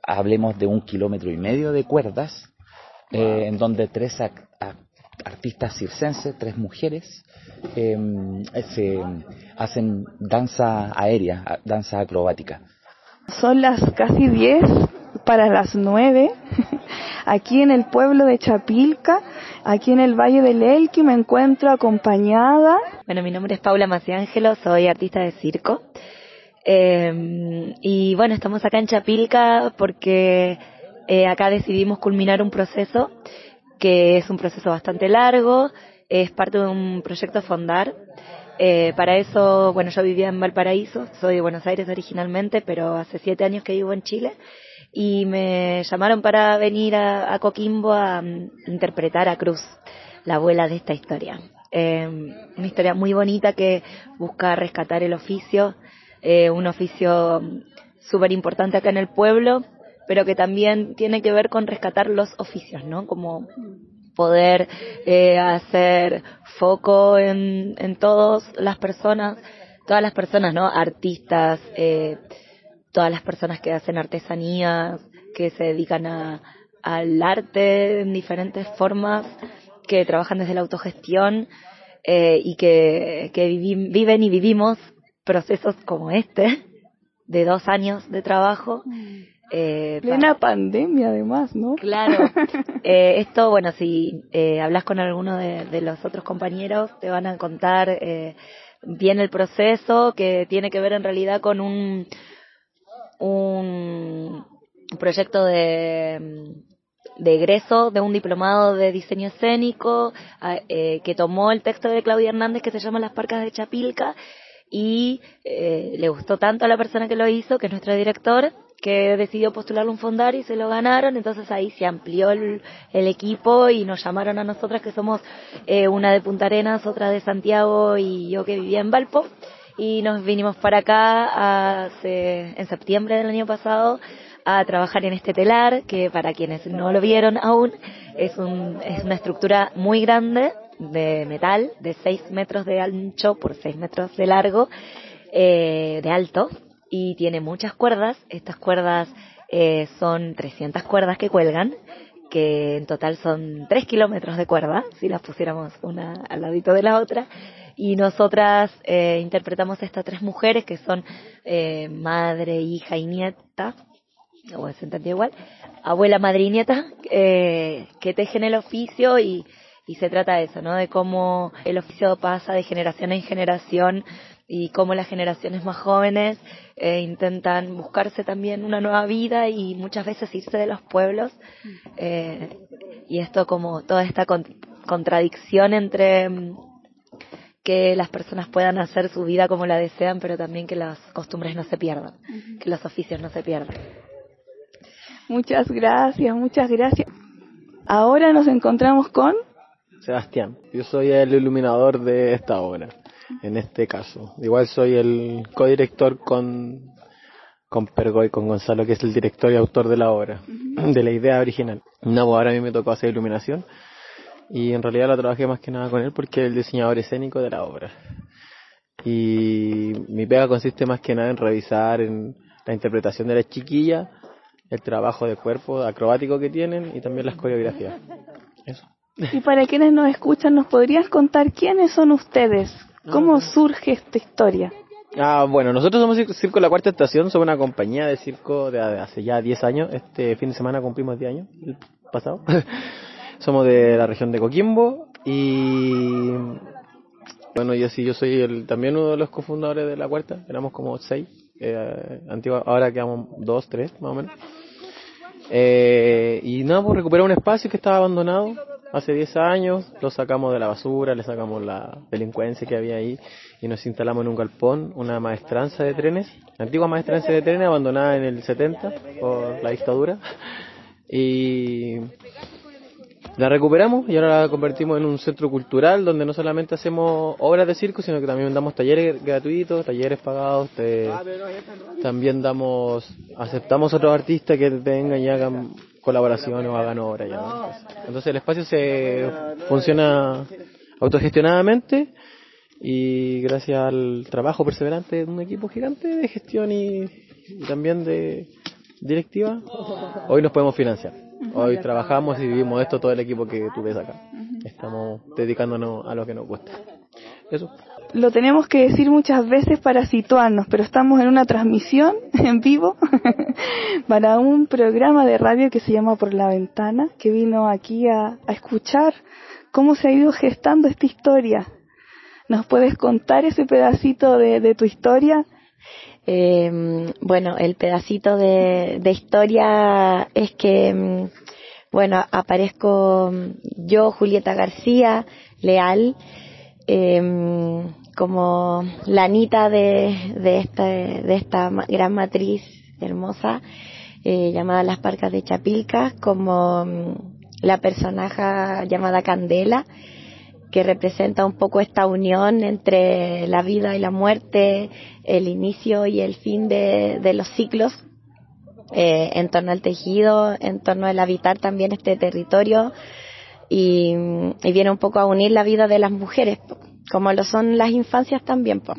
Hablemos de un kilómetro y medio de cuerdas, eh, en donde tres artistas circenses, tres mujeres, eh, se hacen danza aérea, danza acrobática. Son las casi 10 para las 9. Aquí en el pueblo de Chapilca, aquí en el Valle del Elqui, me encuentro acompañada Bueno, mi nombre es Paula Maciangelo, soy artista de circo. Eh, y bueno, estamos acá en Chapilca porque eh, acá decidimos culminar un proceso que es un proceso bastante largo, es parte de un proyecto Fondar. Eh, para eso, bueno, yo vivía en Valparaíso, soy de Buenos Aires originalmente, pero hace siete años que vivo en Chile y me llamaron para venir a, Coquimbo a mm, interpretar a Cruz, la abuela de esta historia. Eh, una historia muy bonita que busca rescatar el oficio, eh, un oficio mm, súper importante acá en el pueblo, pero que también tiene que ver con rescatar los oficios, ¿no? Como poder eh, hacer foco en, en todas las personas, todas las personas, ¿no? Artistas, eh, todas las personas que hacen artesanías, que se dedican a, al arte en diferentes formas, que trabajan desde la autogestión eh, y que, que vivi- viven y vivimos procesos como este, de dos años de trabajo. Eh, plena pandemia además, ¿no? Claro. Eh, esto, bueno, si eh, hablas con alguno de, de los otros compañeros, te van a contar eh, bien el proceso, que tiene que ver en realidad con un, un proyecto de, de egreso de un diplomado de diseño escénico eh, que tomó el texto de Claudia Hernández que se llama Las Parcas de Chapilca y eh, le gustó tanto a la persona que lo hizo, que es nuestro director, que decidió postularlo a un fondar y se lo ganaron, entonces ahí se amplió el, el equipo y nos llamaron a nosotras que somos eh, una de Punta Arenas, otra de Santiago y yo que vivía en Valpo. Y nos vinimos para acá hace, en septiembre del año pasado a trabajar en este telar que para quienes no lo vieron aún es, un, es una estructura muy grande de metal de 6 metros de ancho por 6 metros de largo eh, de alto y tiene muchas cuerdas. Estas cuerdas eh, son 300 cuerdas que cuelgan, que en total son 3 kilómetros de cuerda, si las pusiéramos una al ladito de la otra. Y nosotras eh, interpretamos estas tres mujeres que son eh, madre, hija y nieta, o se entendió igual, abuela, madre y nieta, eh, que tejen el oficio y, y se trata de eso, ¿no? De cómo el oficio pasa de generación en generación y cómo las generaciones más jóvenes eh, intentan buscarse también una nueva vida y muchas veces irse de los pueblos. Eh, y esto como toda esta con- contradicción entre mm, que las personas puedan hacer su vida como la desean, pero también que las costumbres no se pierdan, que los oficios no se pierdan. Muchas gracias, muchas gracias. Ahora nos encontramos con Sebastián. Yo soy el iluminador de esta obra, en este caso. Igual soy el codirector con, con Pergoy, con Gonzalo, que es el director y autor de la obra, de la idea original. No, pues ahora a mí me tocó hacer iluminación y en realidad la trabajé más que nada con él porque es el diseñador escénico de la obra. Y mi pega consiste más que nada en revisar en la interpretación de las chiquillas, el trabajo de cuerpo acrobático que tienen y también las coreografías. Eso. Y para quienes nos escuchan, ¿nos podrías contar quiénes son ustedes? ¿Cómo surge esta historia? Ah, bueno, nosotros somos Circo, La Cuarta Estación, somos una compañía de circo de hace ya 10 años. Este fin de semana cumplimos 10 años, el pasado. somos de la región de Coquimbo y bueno, yo sí, yo soy el, también uno de los cofundadores de La Cuarta, éramos como 6, eh, antigua, ahora quedamos 2, 3 más o menos. Eh, y nada, pues recuperar un espacio que estaba abandonado hace 10 años, lo sacamos de la basura, le sacamos la delincuencia que había ahí y nos instalamos en un galpón, una maestranza de trenes, antigua maestranza de trenes abandonada en el 70 por la dictadura. Y la recuperamos y ahora la convertimos en un centro cultural donde no solamente hacemos obras de circo, sino que también damos talleres gratuitos, talleres pagados, también damos, aceptamos otros artistas que vengan y hagan colaboraciones o hagan obras. ya, ¿no? Entonces el espacio se funciona autogestionadamente y gracias al trabajo perseverante de un equipo gigante de gestión y, y también de directiva, hoy nos podemos financiar. Hoy trabajamos y vivimos esto todo el equipo que tú ves acá. Estamos dedicándonos a lo que nos gusta. Eso. Lo tenemos que decir muchas veces para situarnos, pero estamos en una transmisión en vivo para un programa de radio que se llama Por la Ventana, que vino aquí a, escuchar cómo se ha ido gestando esta historia. ¿Nos puedes contar ese pedacito de, de tu historia? Eh, bueno, el pedacito de, de historia es que, mm, bueno, aparezco yo, Julieta García, Leal, eh, como la Anita de, de, esta, de esta gran matriz hermosa eh, llamada Las Parcas de Chapilca, como mm, la personaje llamada Candela, que representa un poco esta unión entre la vida y la muerte, el inicio y el fin de, los ciclos eh, en torno al tejido, en torno al habitar también este territorio y, y viene un poco a unir la vida de las mujeres, como lo son las infancias también, po,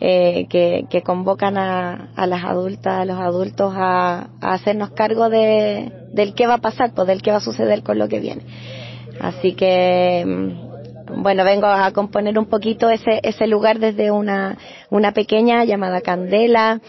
eh, que, que convocan a, a las adultas, a los adultos a, a hacernos cargo de, del qué va a pasar, pues del qué va a suceder con lo que viene. Así que, mm, bueno, vengo a componer un poquito ese, ese lugar desde una, una pequeña llamada Candela,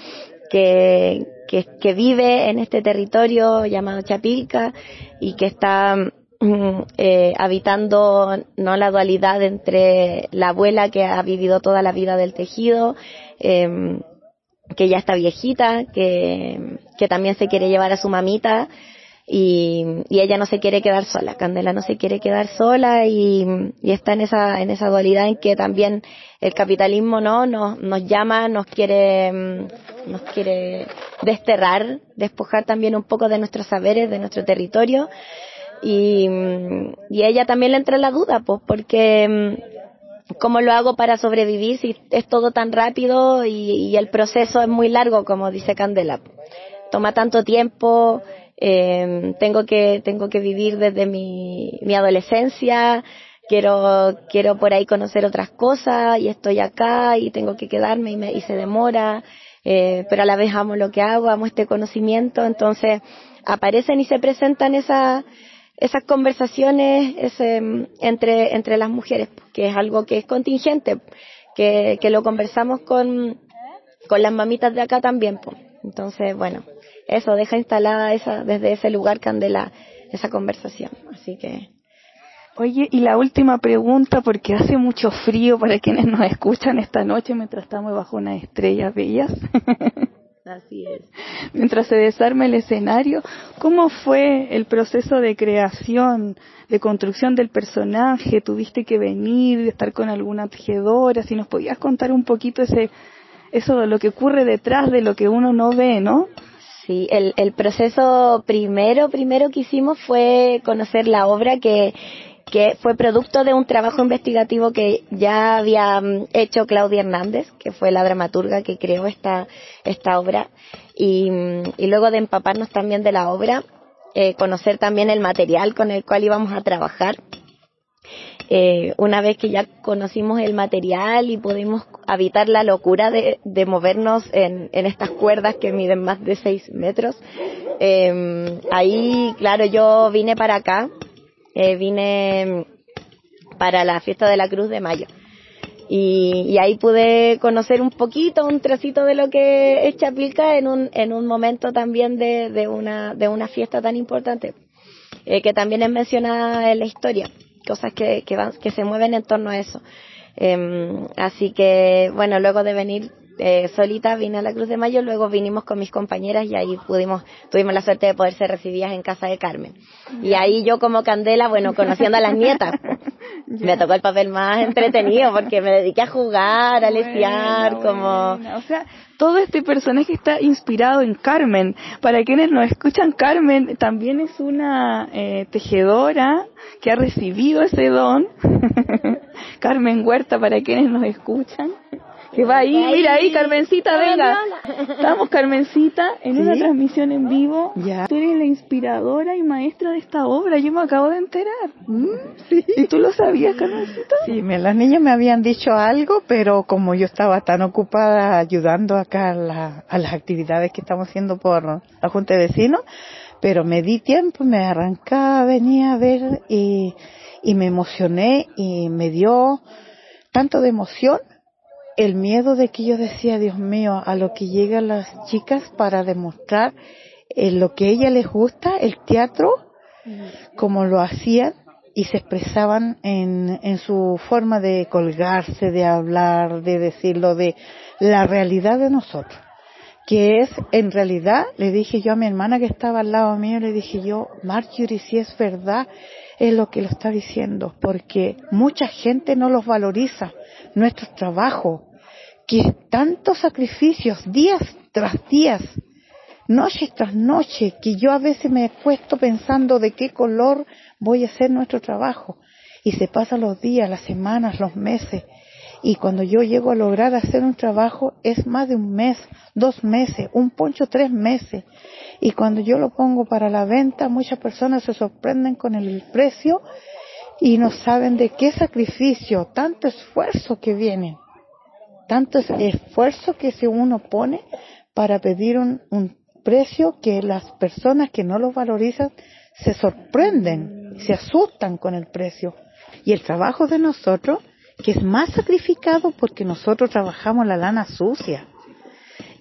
que, que, que vive en este territorio llamado Chapilca y que está mm, eh, habitando no la dualidad entre la abuela que ha vivido toda la vida del tejido, em, que ya está viejita, que, que también se quiere llevar a su mamita y, y ella no se quiere quedar sola, Candela no se quiere quedar sola y, y está en esa, en esa dualidad en que también el capitalismo no nos, nos llama, nos quiere, mm, nos quiere desterrar, despojar también un poco de nuestros saberes, de nuestro territorio y, mm, y ella también le entra la duda, pues porque mm, ¿cómo lo hago para sobrevivir si es todo tan rápido y, y el proceso es muy largo, como dice Candela? Toma tanto tiempo, eh, tengo que tengo que vivir desde mi, mi adolescencia, quiero quiero por ahí conocer otras cosas y estoy acá y tengo que quedarme y, me, y se demora, eh, pero a la vez amo lo que hago, amo este conocimiento, entonces aparecen y se presentan esas esas conversaciones ese, mm, entre entre las mujeres, que es algo que es contingente, que, que lo conversamos con con las mamitas de acá también, po. entonces bueno eso deja instalada esa desde ese lugar Candela esa conversación, así que Oye, y la última pregunta, porque hace mucho frío para quienes nos escuchan esta noche mientras estamos bajo unas estrellas bellas. Así es. Mientras se desarma el escenario, ¿cómo fue el proceso de creación, de construcción del personaje? ¿Tuviste que venir, estar con alguna tejedora? Si nos podías contar un poquito ese, eso de lo que ocurre detrás de lo que uno no ve, ¿no? Sí, el, el proceso primero, primero que hicimos fue conocer la obra que, que fue producto de un trabajo investigativo que ya había mm, hecho Claudia Hernández, que fue la dramaturga que creó esta, esta obra, y, mm, luego de empaparnos también de la obra, eh, conocer también el material con el cual íbamos a trabajar. Eh, una vez que ya conocimos el material y pudimos habitar la locura de, de movernos en, en estas cuerdas que miden más de 6 metros, eh, ahí, claro, yo vine para acá, eh, vine para la fiesta de la Cruz de Mayo. Y, y ahí pude conocer un poquito, un trocito de lo que es Chapilca en un, en un momento también de, de, una, de una fiesta tan importante, eh, que también es mencionada en la historia, cosas que, que, van, que se mueven en torno a eso. Em, así que, bueno, luego de venir eh, solita vine a la Cruz de Mayo, luego vinimos con mis compañeras y ahí pudimos, tuvimos la suerte de poder ser recibidas en casa de Carmen. Y ahí yo como Candela, bueno, conociendo a las nietas, me tocó el papel más entretenido porque me dediqué a jugar, a lesear, como... O sea, todo este personaje está inspirado en Carmen. Para quienes nos escuchan, Carmen también es una eh, tejedora que ha recibido ese don. Carmen Huerta, para quienes nos escuchan. Que va ahí, mira ahí, Carmencita, venga. Estamos, Carmencita, en una Sí. transmisión en vivo. Ya. Tú eres la inspiradora y maestra de esta obra, yo me acabo de enterar. Mm, ¿Y tú lo sabías, Carmencita? Sí, me, las niñas me habían dicho algo, pero como yo estaba tan ocupada ayudando acá a, la- a las actividades que estamos haciendo por la Junta de Vecinos, pero me di tiempo, me arrancaba, venía a ver y, y me emocioné y me dio tanto de emoción el miedo de que yo decía, Dios mío, a lo que llegan las chicas para demostrar eh, lo que a ellas les gusta, el teatro, como lo hacían y se expresaban en, en su forma de colgarse, de hablar, de decirlo, de la realidad de nosotros. Que es, en realidad, le dije yo a mi hermana que estaba al lado mío, le dije yo, Marjorie, si es verdad, es lo que lo está diciendo, porque mucha gente no los valoriza, nuestros trabajos, que tantos sacrificios, días tras días, noche tras noche, que yo a veces me he puesto pensando de qué color voy a hacer nuestro trabajo. Y se pasan los días, las semanas, los meses. Y cuando yo llego a lograr hacer un trabajo es más de un mes, dos meses, un poncho tres meses. Y cuando yo lo pongo para la venta, muchas personas se sorprenden con el precio y no saben de qué sacrificio, tanto esfuerzo que viene, tanto es- esfuerzo que si uno pone para pedir un, un precio que las personas que no lo valorizan se sorprenden, se asustan con el precio. Y el trabajo de nosotros, que es más sacrificado porque nosotros trabajamos la lana sucia,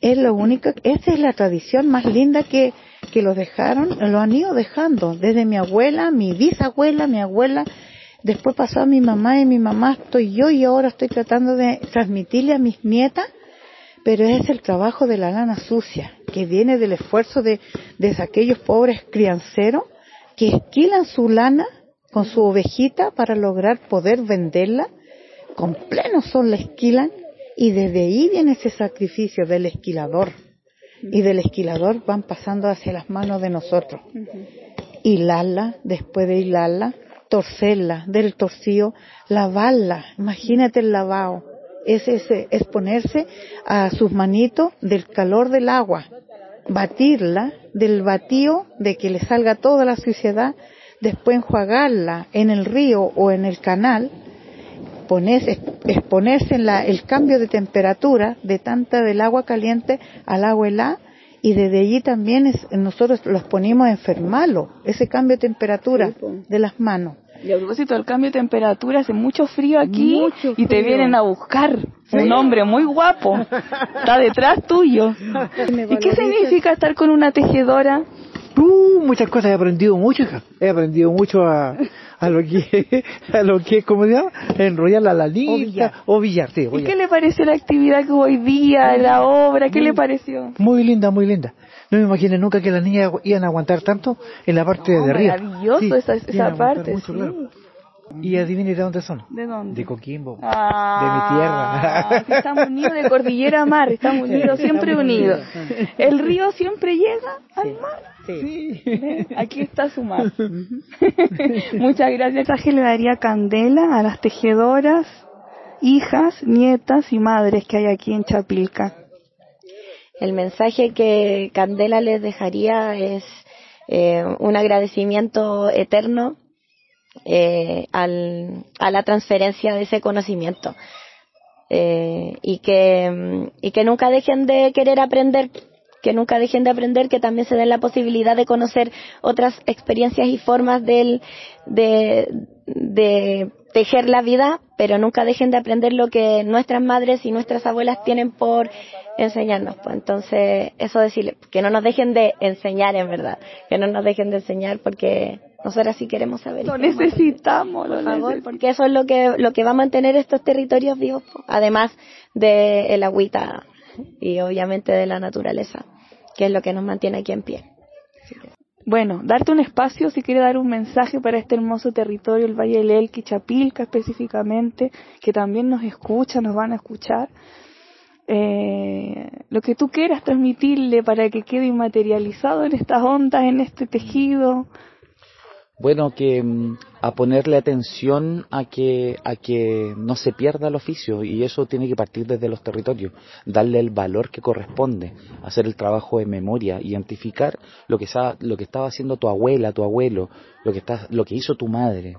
es lo único, esa es la tradición más linda que, que lo dejaron, lo han ido dejando, desde mi abuela, mi bisabuela, mi abuela, después pasó a mi mamá y mi mamá estoy yo y ahora estoy tratando de transmitirle a mis nietas, pero es el trabajo de la lana sucia, que viene del esfuerzo de, de aquellos pobres crianceros que esquilan su lana con su ovejita para lograr poder venderla, con pleno sol la esquilan y desde ahí viene ese sacrificio del esquilador. Y del esquilador van pasando hacia las manos de nosotros. Hilarla, después de hilarla, torcerla, del torcido, lavarla. Imagínate el lavado. Es, ese, es ponerse a sus manitos del calor del agua, batirla, del batío, de que le salga toda la suciedad, después enjuagarla en el río o en el canal, ponerse, exponerse en la, el cambio de temperatura de tanta del agua caliente al agua helada y desde allí también es- nosotros los ponemos a enfermarlo, ese cambio de temperatura de las manos. Y a propósito del cambio de temperatura, hace mucho frío aquí Mucho y te vienen a buscar. Un hombre muy guapo está detrás tuyo. ¿Y qué significa estar con una tejedora? Uh, muchas cosas he aprendido mucho, hija. He aprendido mucho a, a lo que, a lo que, ¿cómo se llama? Enrollar la lanita o billar, sí, ¿Y qué le pareció la actividad que hubo hoy día, la obra? ¿Qué le pareció? Muy linda, muy linda. No me imaginé nunca que las niñas iban a aguantar tanto en la parte de arriba. Maravilloso Sí, esa, esa parte. mucho, sí. claro. Y adivine de dónde son. ¿De dónde? De Coquimbo. Ah, de mi sí, tierra. estamos unidos de cordillera a mar, estamos unidos, siempre Estamos unidos. unidos. El río siempre llega al mar. Sí. Aquí está su mar. Muchas gracias. Traje le daría candela a las tejedoras, hijas, nietas y madres que hay aquí en Chapilca. El mensaje que Candela les dejaría es eh, un agradecimiento eterno eh, al, a la transferencia de ese conocimiento Eh, y que mm, y que nunca dejen de querer aprender que nunca dejen de aprender que también se den la posibilidad de conocer otras experiencias y formas del de, de tejer la vida pero nunca dejen de aprender lo que nuestras madres y nuestras abuelas tienen por enseñarnos. Pues entonces, eso decirle, que no nos dejen de enseñar en verdad, que no nos dejen de enseñar porque nosotras sí queremos saber. Lo necesitamos, Por favor, porque eso es lo que, lo que va a mantener estos territorios vivos, además de el agüita y obviamente de la naturaleza, que es lo que nos mantiene aquí en pie. Bueno, darte un espacio si quiere dar un mensaje para este hermoso territorio, el Valle del Elqui, Chapilca específicamente, que también nos escucha, nos van a escuchar. Eh, lo que tú quieras transmitirle para que quede inmaterializado en estas ondas, en este tejido. Bueno, que mm, a ponerle atención a que a que no se pierda el oficio y eso tiene que partir desde los territorios, darle el valor que corresponde, hacer el trabajo de memoria, identificar lo que lo que estaba haciendo tu abuela, tu abuelo, lo que está, lo que hizo tu madre.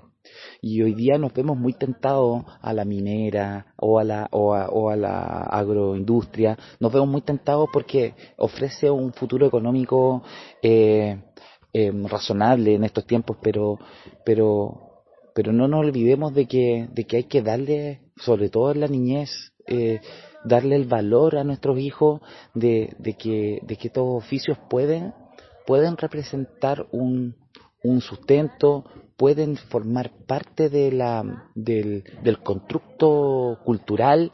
Y hoy día nos vemos muy tentados a la minera o a la, o a, o a la agroindustria, nos vemos muy tentados porque ofrece un futuro económico eh, eh, razonable en estos tiempos, pero, pero, pero no nos olvidemos de que, de que hay que darle, sobre todo en la niñez, eh, darle el valor a nuestros hijos de, de que, de que estos oficios pueden, pueden representar un, un sustento, pueden formar parte de la, del, del constructo cultural,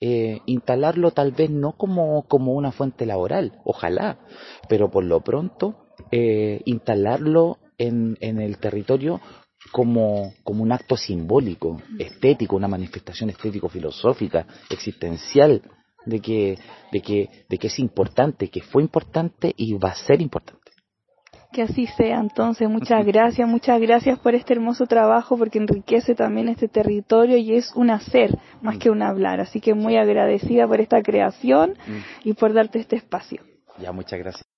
eh, instalarlo tal vez no como, como una fuente laboral, ojalá, pero por lo pronto eh, instalarlo en, en el territorio como, como un acto simbólico, estético, una manifestación estético-filosófica, existencial, de que, de, que, de que es importante, que fue importante y va a ser importante. Que así sea. Entonces, muchas gracias, muchas gracias por este hermoso trabajo porque enriquece también este territorio y es un hacer más que un hablar. Así que muy agradecida por esta creación y por darte este espacio. Ya, muchas gracias.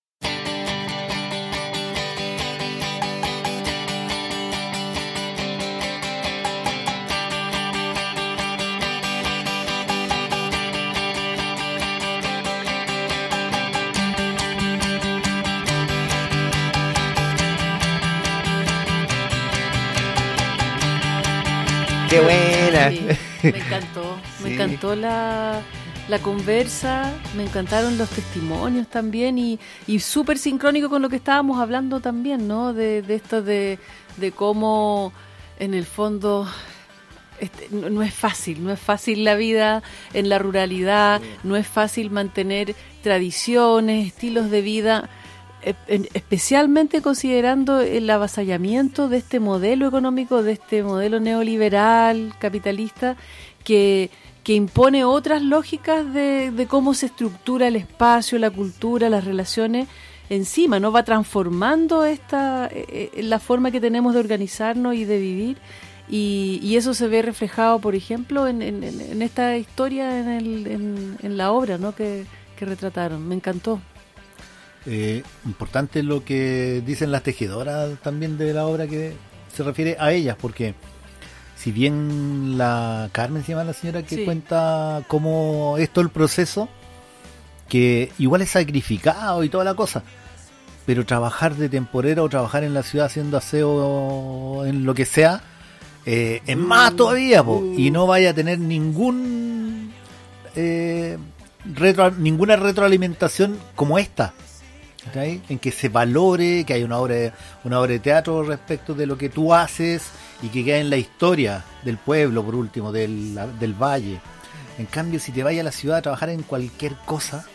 Qué buena. Sí, me encantó, me encantó la, la conversa, me encantaron los testimonios también y, y súper sincrónico con lo que estábamos hablando también, ¿no? De, de esto de, de cómo en el fondo este, no, no es fácil, no es fácil la vida en la ruralidad, no es fácil mantener tradiciones, estilos de vida, especialmente considerando el avasallamiento de este modelo económico, de este modelo neoliberal, capitalista, que, que impone otras lógicas de, de cómo se estructura el espacio, la cultura, las relaciones encima, ¿no? Va transformando esta, eh, la forma que tenemos de organizarnos y de vivir. Y, y eso se ve reflejado, por ejemplo, en, en- esta historia, en, el- en- la obra ¿no? que retrataron. Me encantó. Eh, importante lo que dicen las tejedoras también de la obra que se refiere a ellas, porque si bien la Carmen se llama la señora que Sí. cuenta cómo es todo el proceso, que igual es sacrificado y toda la cosa, pero trabajar de temporera o trabajar en la ciudad haciendo aseo en lo que sea, eh, es más todavía, po, y no vaya a tener ningún eh, retro- ninguna retroalimentación como esta. En que se valore, que hay una obra, de- una obra de teatro respecto de lo que tú haces y que quede en la historia del pueblo, por último, del, del valle. En cambio, si te vayas a la ciudad a trabajar en cualquier cosa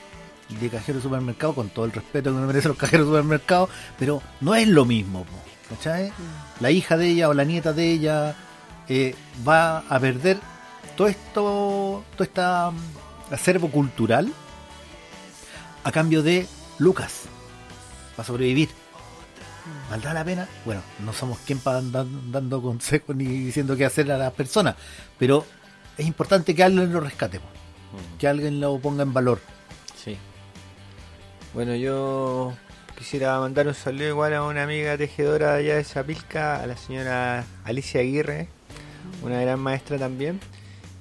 de cajero de supermercado, con todo el respeto que me merecen los cajeros de supermercado, pero no es lo mismo. La hija de ella o la nieta de ella eh, va a perder todo esto, todo este acervo cultural a cambio de Lucas para sobrevivir. ¿Valdrá la pena? Bueno, no somos quien para andar dando consejos ni diciendo qué hacer a las personas, pero es importante que alguien lo rescate, po. que alguien lo ponga en valor. Sí. Bueno, yo quisiera mandar un saludo igual a una amiga tejedora allá de Zapilca, a la señora Alicia Aguirre, una gran maestra también.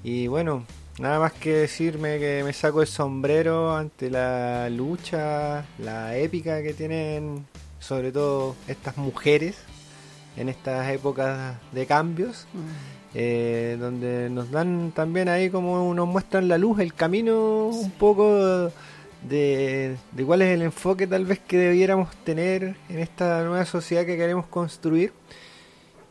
Y bueno, nada más que decirme que me saco el sombrero ante la lucha, la épica que tienen sobre todo estas mujeres en estas épocas de cambios. eh, donde nos dan también ahí como nos muestran la luz, el camino un poco de, de cuál es el enfoque tal vez que debiéramos tener en esta nueva sociedad que queremos construir.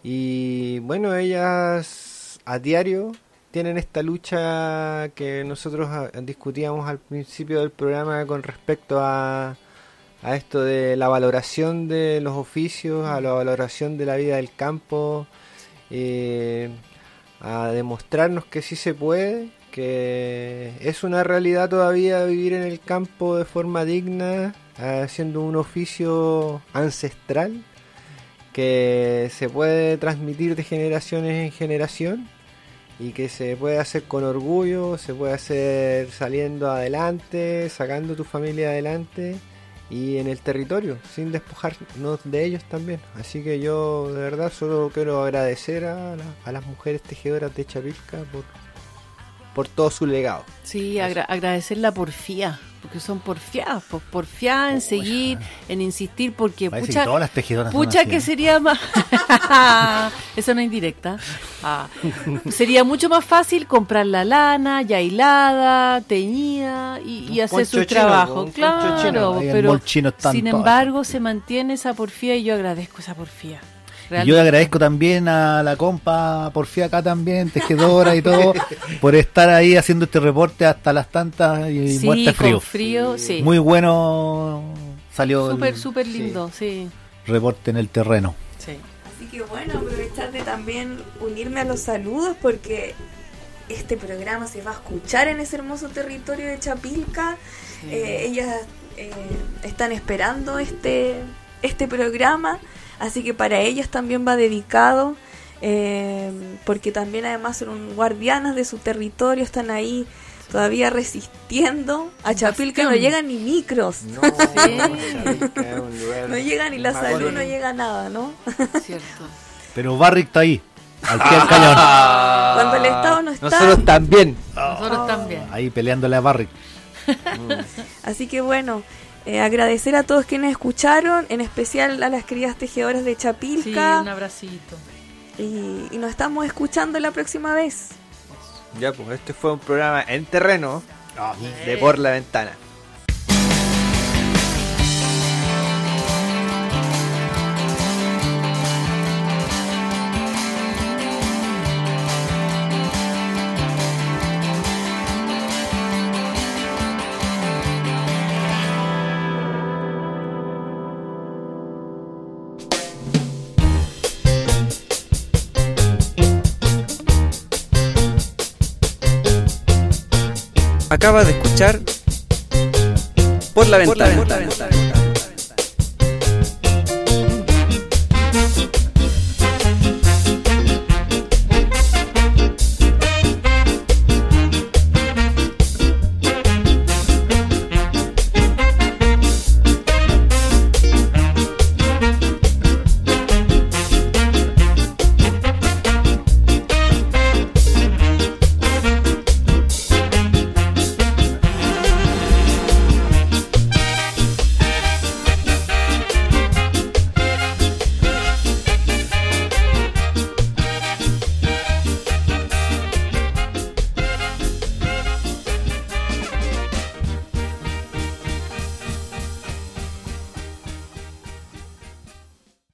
Y bueno, ellas a diario tienen esta lucha que nosotros ah, discutíamos al principio del programa con respecto a, a esto de la valoración de los oficios, a la valoración de la vida del campo, eh, a demostrarnos que sí se puede, que es una realidad todavía vivir en el campo de forma digna, haciendo un oficio ancestral que se puede transmitir de generaciones en generación y que se puede hacer con orgullo, se puede hacer saliendo adelante, sacando tu familia adelante y en el territorio, sin despojarnos de ellos también. Así que yo de verdad solo quiero agradecer a, a las mujeres tejedoras de Chapilca por, por todo su legado. Sí, agra- agradecer la porfía, porque son porfiadas, pues, porfiadas en seguir, en insistir, porque Parece pucha, que todas las tejedoras pucha que ¿eh? sería más... Eso no es indirecta. Ah. Sería mucho más fácil comprar la lana ya hilada, teñida y, y hacer su trabajo. chino. Claro, pero Chino están sin embargo se mantiene esa porfía y yo agradezco esa porfía. Yo le agradezco también a la compa Porfía acá también, tejedora y todo, por estar ahí haciendo este reporte hasta las tantas y Sí, muerte con frío. sí. Muy bueno salió Súper, súper lindo, sí. reporte en el terreno. sí. Así que bueno, aprovechar de también unirme a los saludos porque este programa se va a escuchar en ese hermoso territorio de Chapilca. Eh, ellas eh, están esperando este, este programa, así que para ellas también va dedicado, eh, porque también además son guardianas de su territorio, están ahí todavía resistiendo. A Chapilca no Bastión. llegan ni micros. No, No, llega ni la salud, no llega nada, ¿no? Cierto. Pero Barrick está ahí, al pie del cañón. Cuando el Estado no está. Nosotros también. Nosotros también. Ahí peleándole a Barrick. Así que bueno, eh, agradecer a todos quienes escucharon, en especial a las queridas tejedoras de Sí, Chapilca. un abracito. y, y nos estamos escuchando la próxima vez. Ya, pues este fue un programa en terreno de Por la Ventana. Acaba de escuchar Por la Ventana.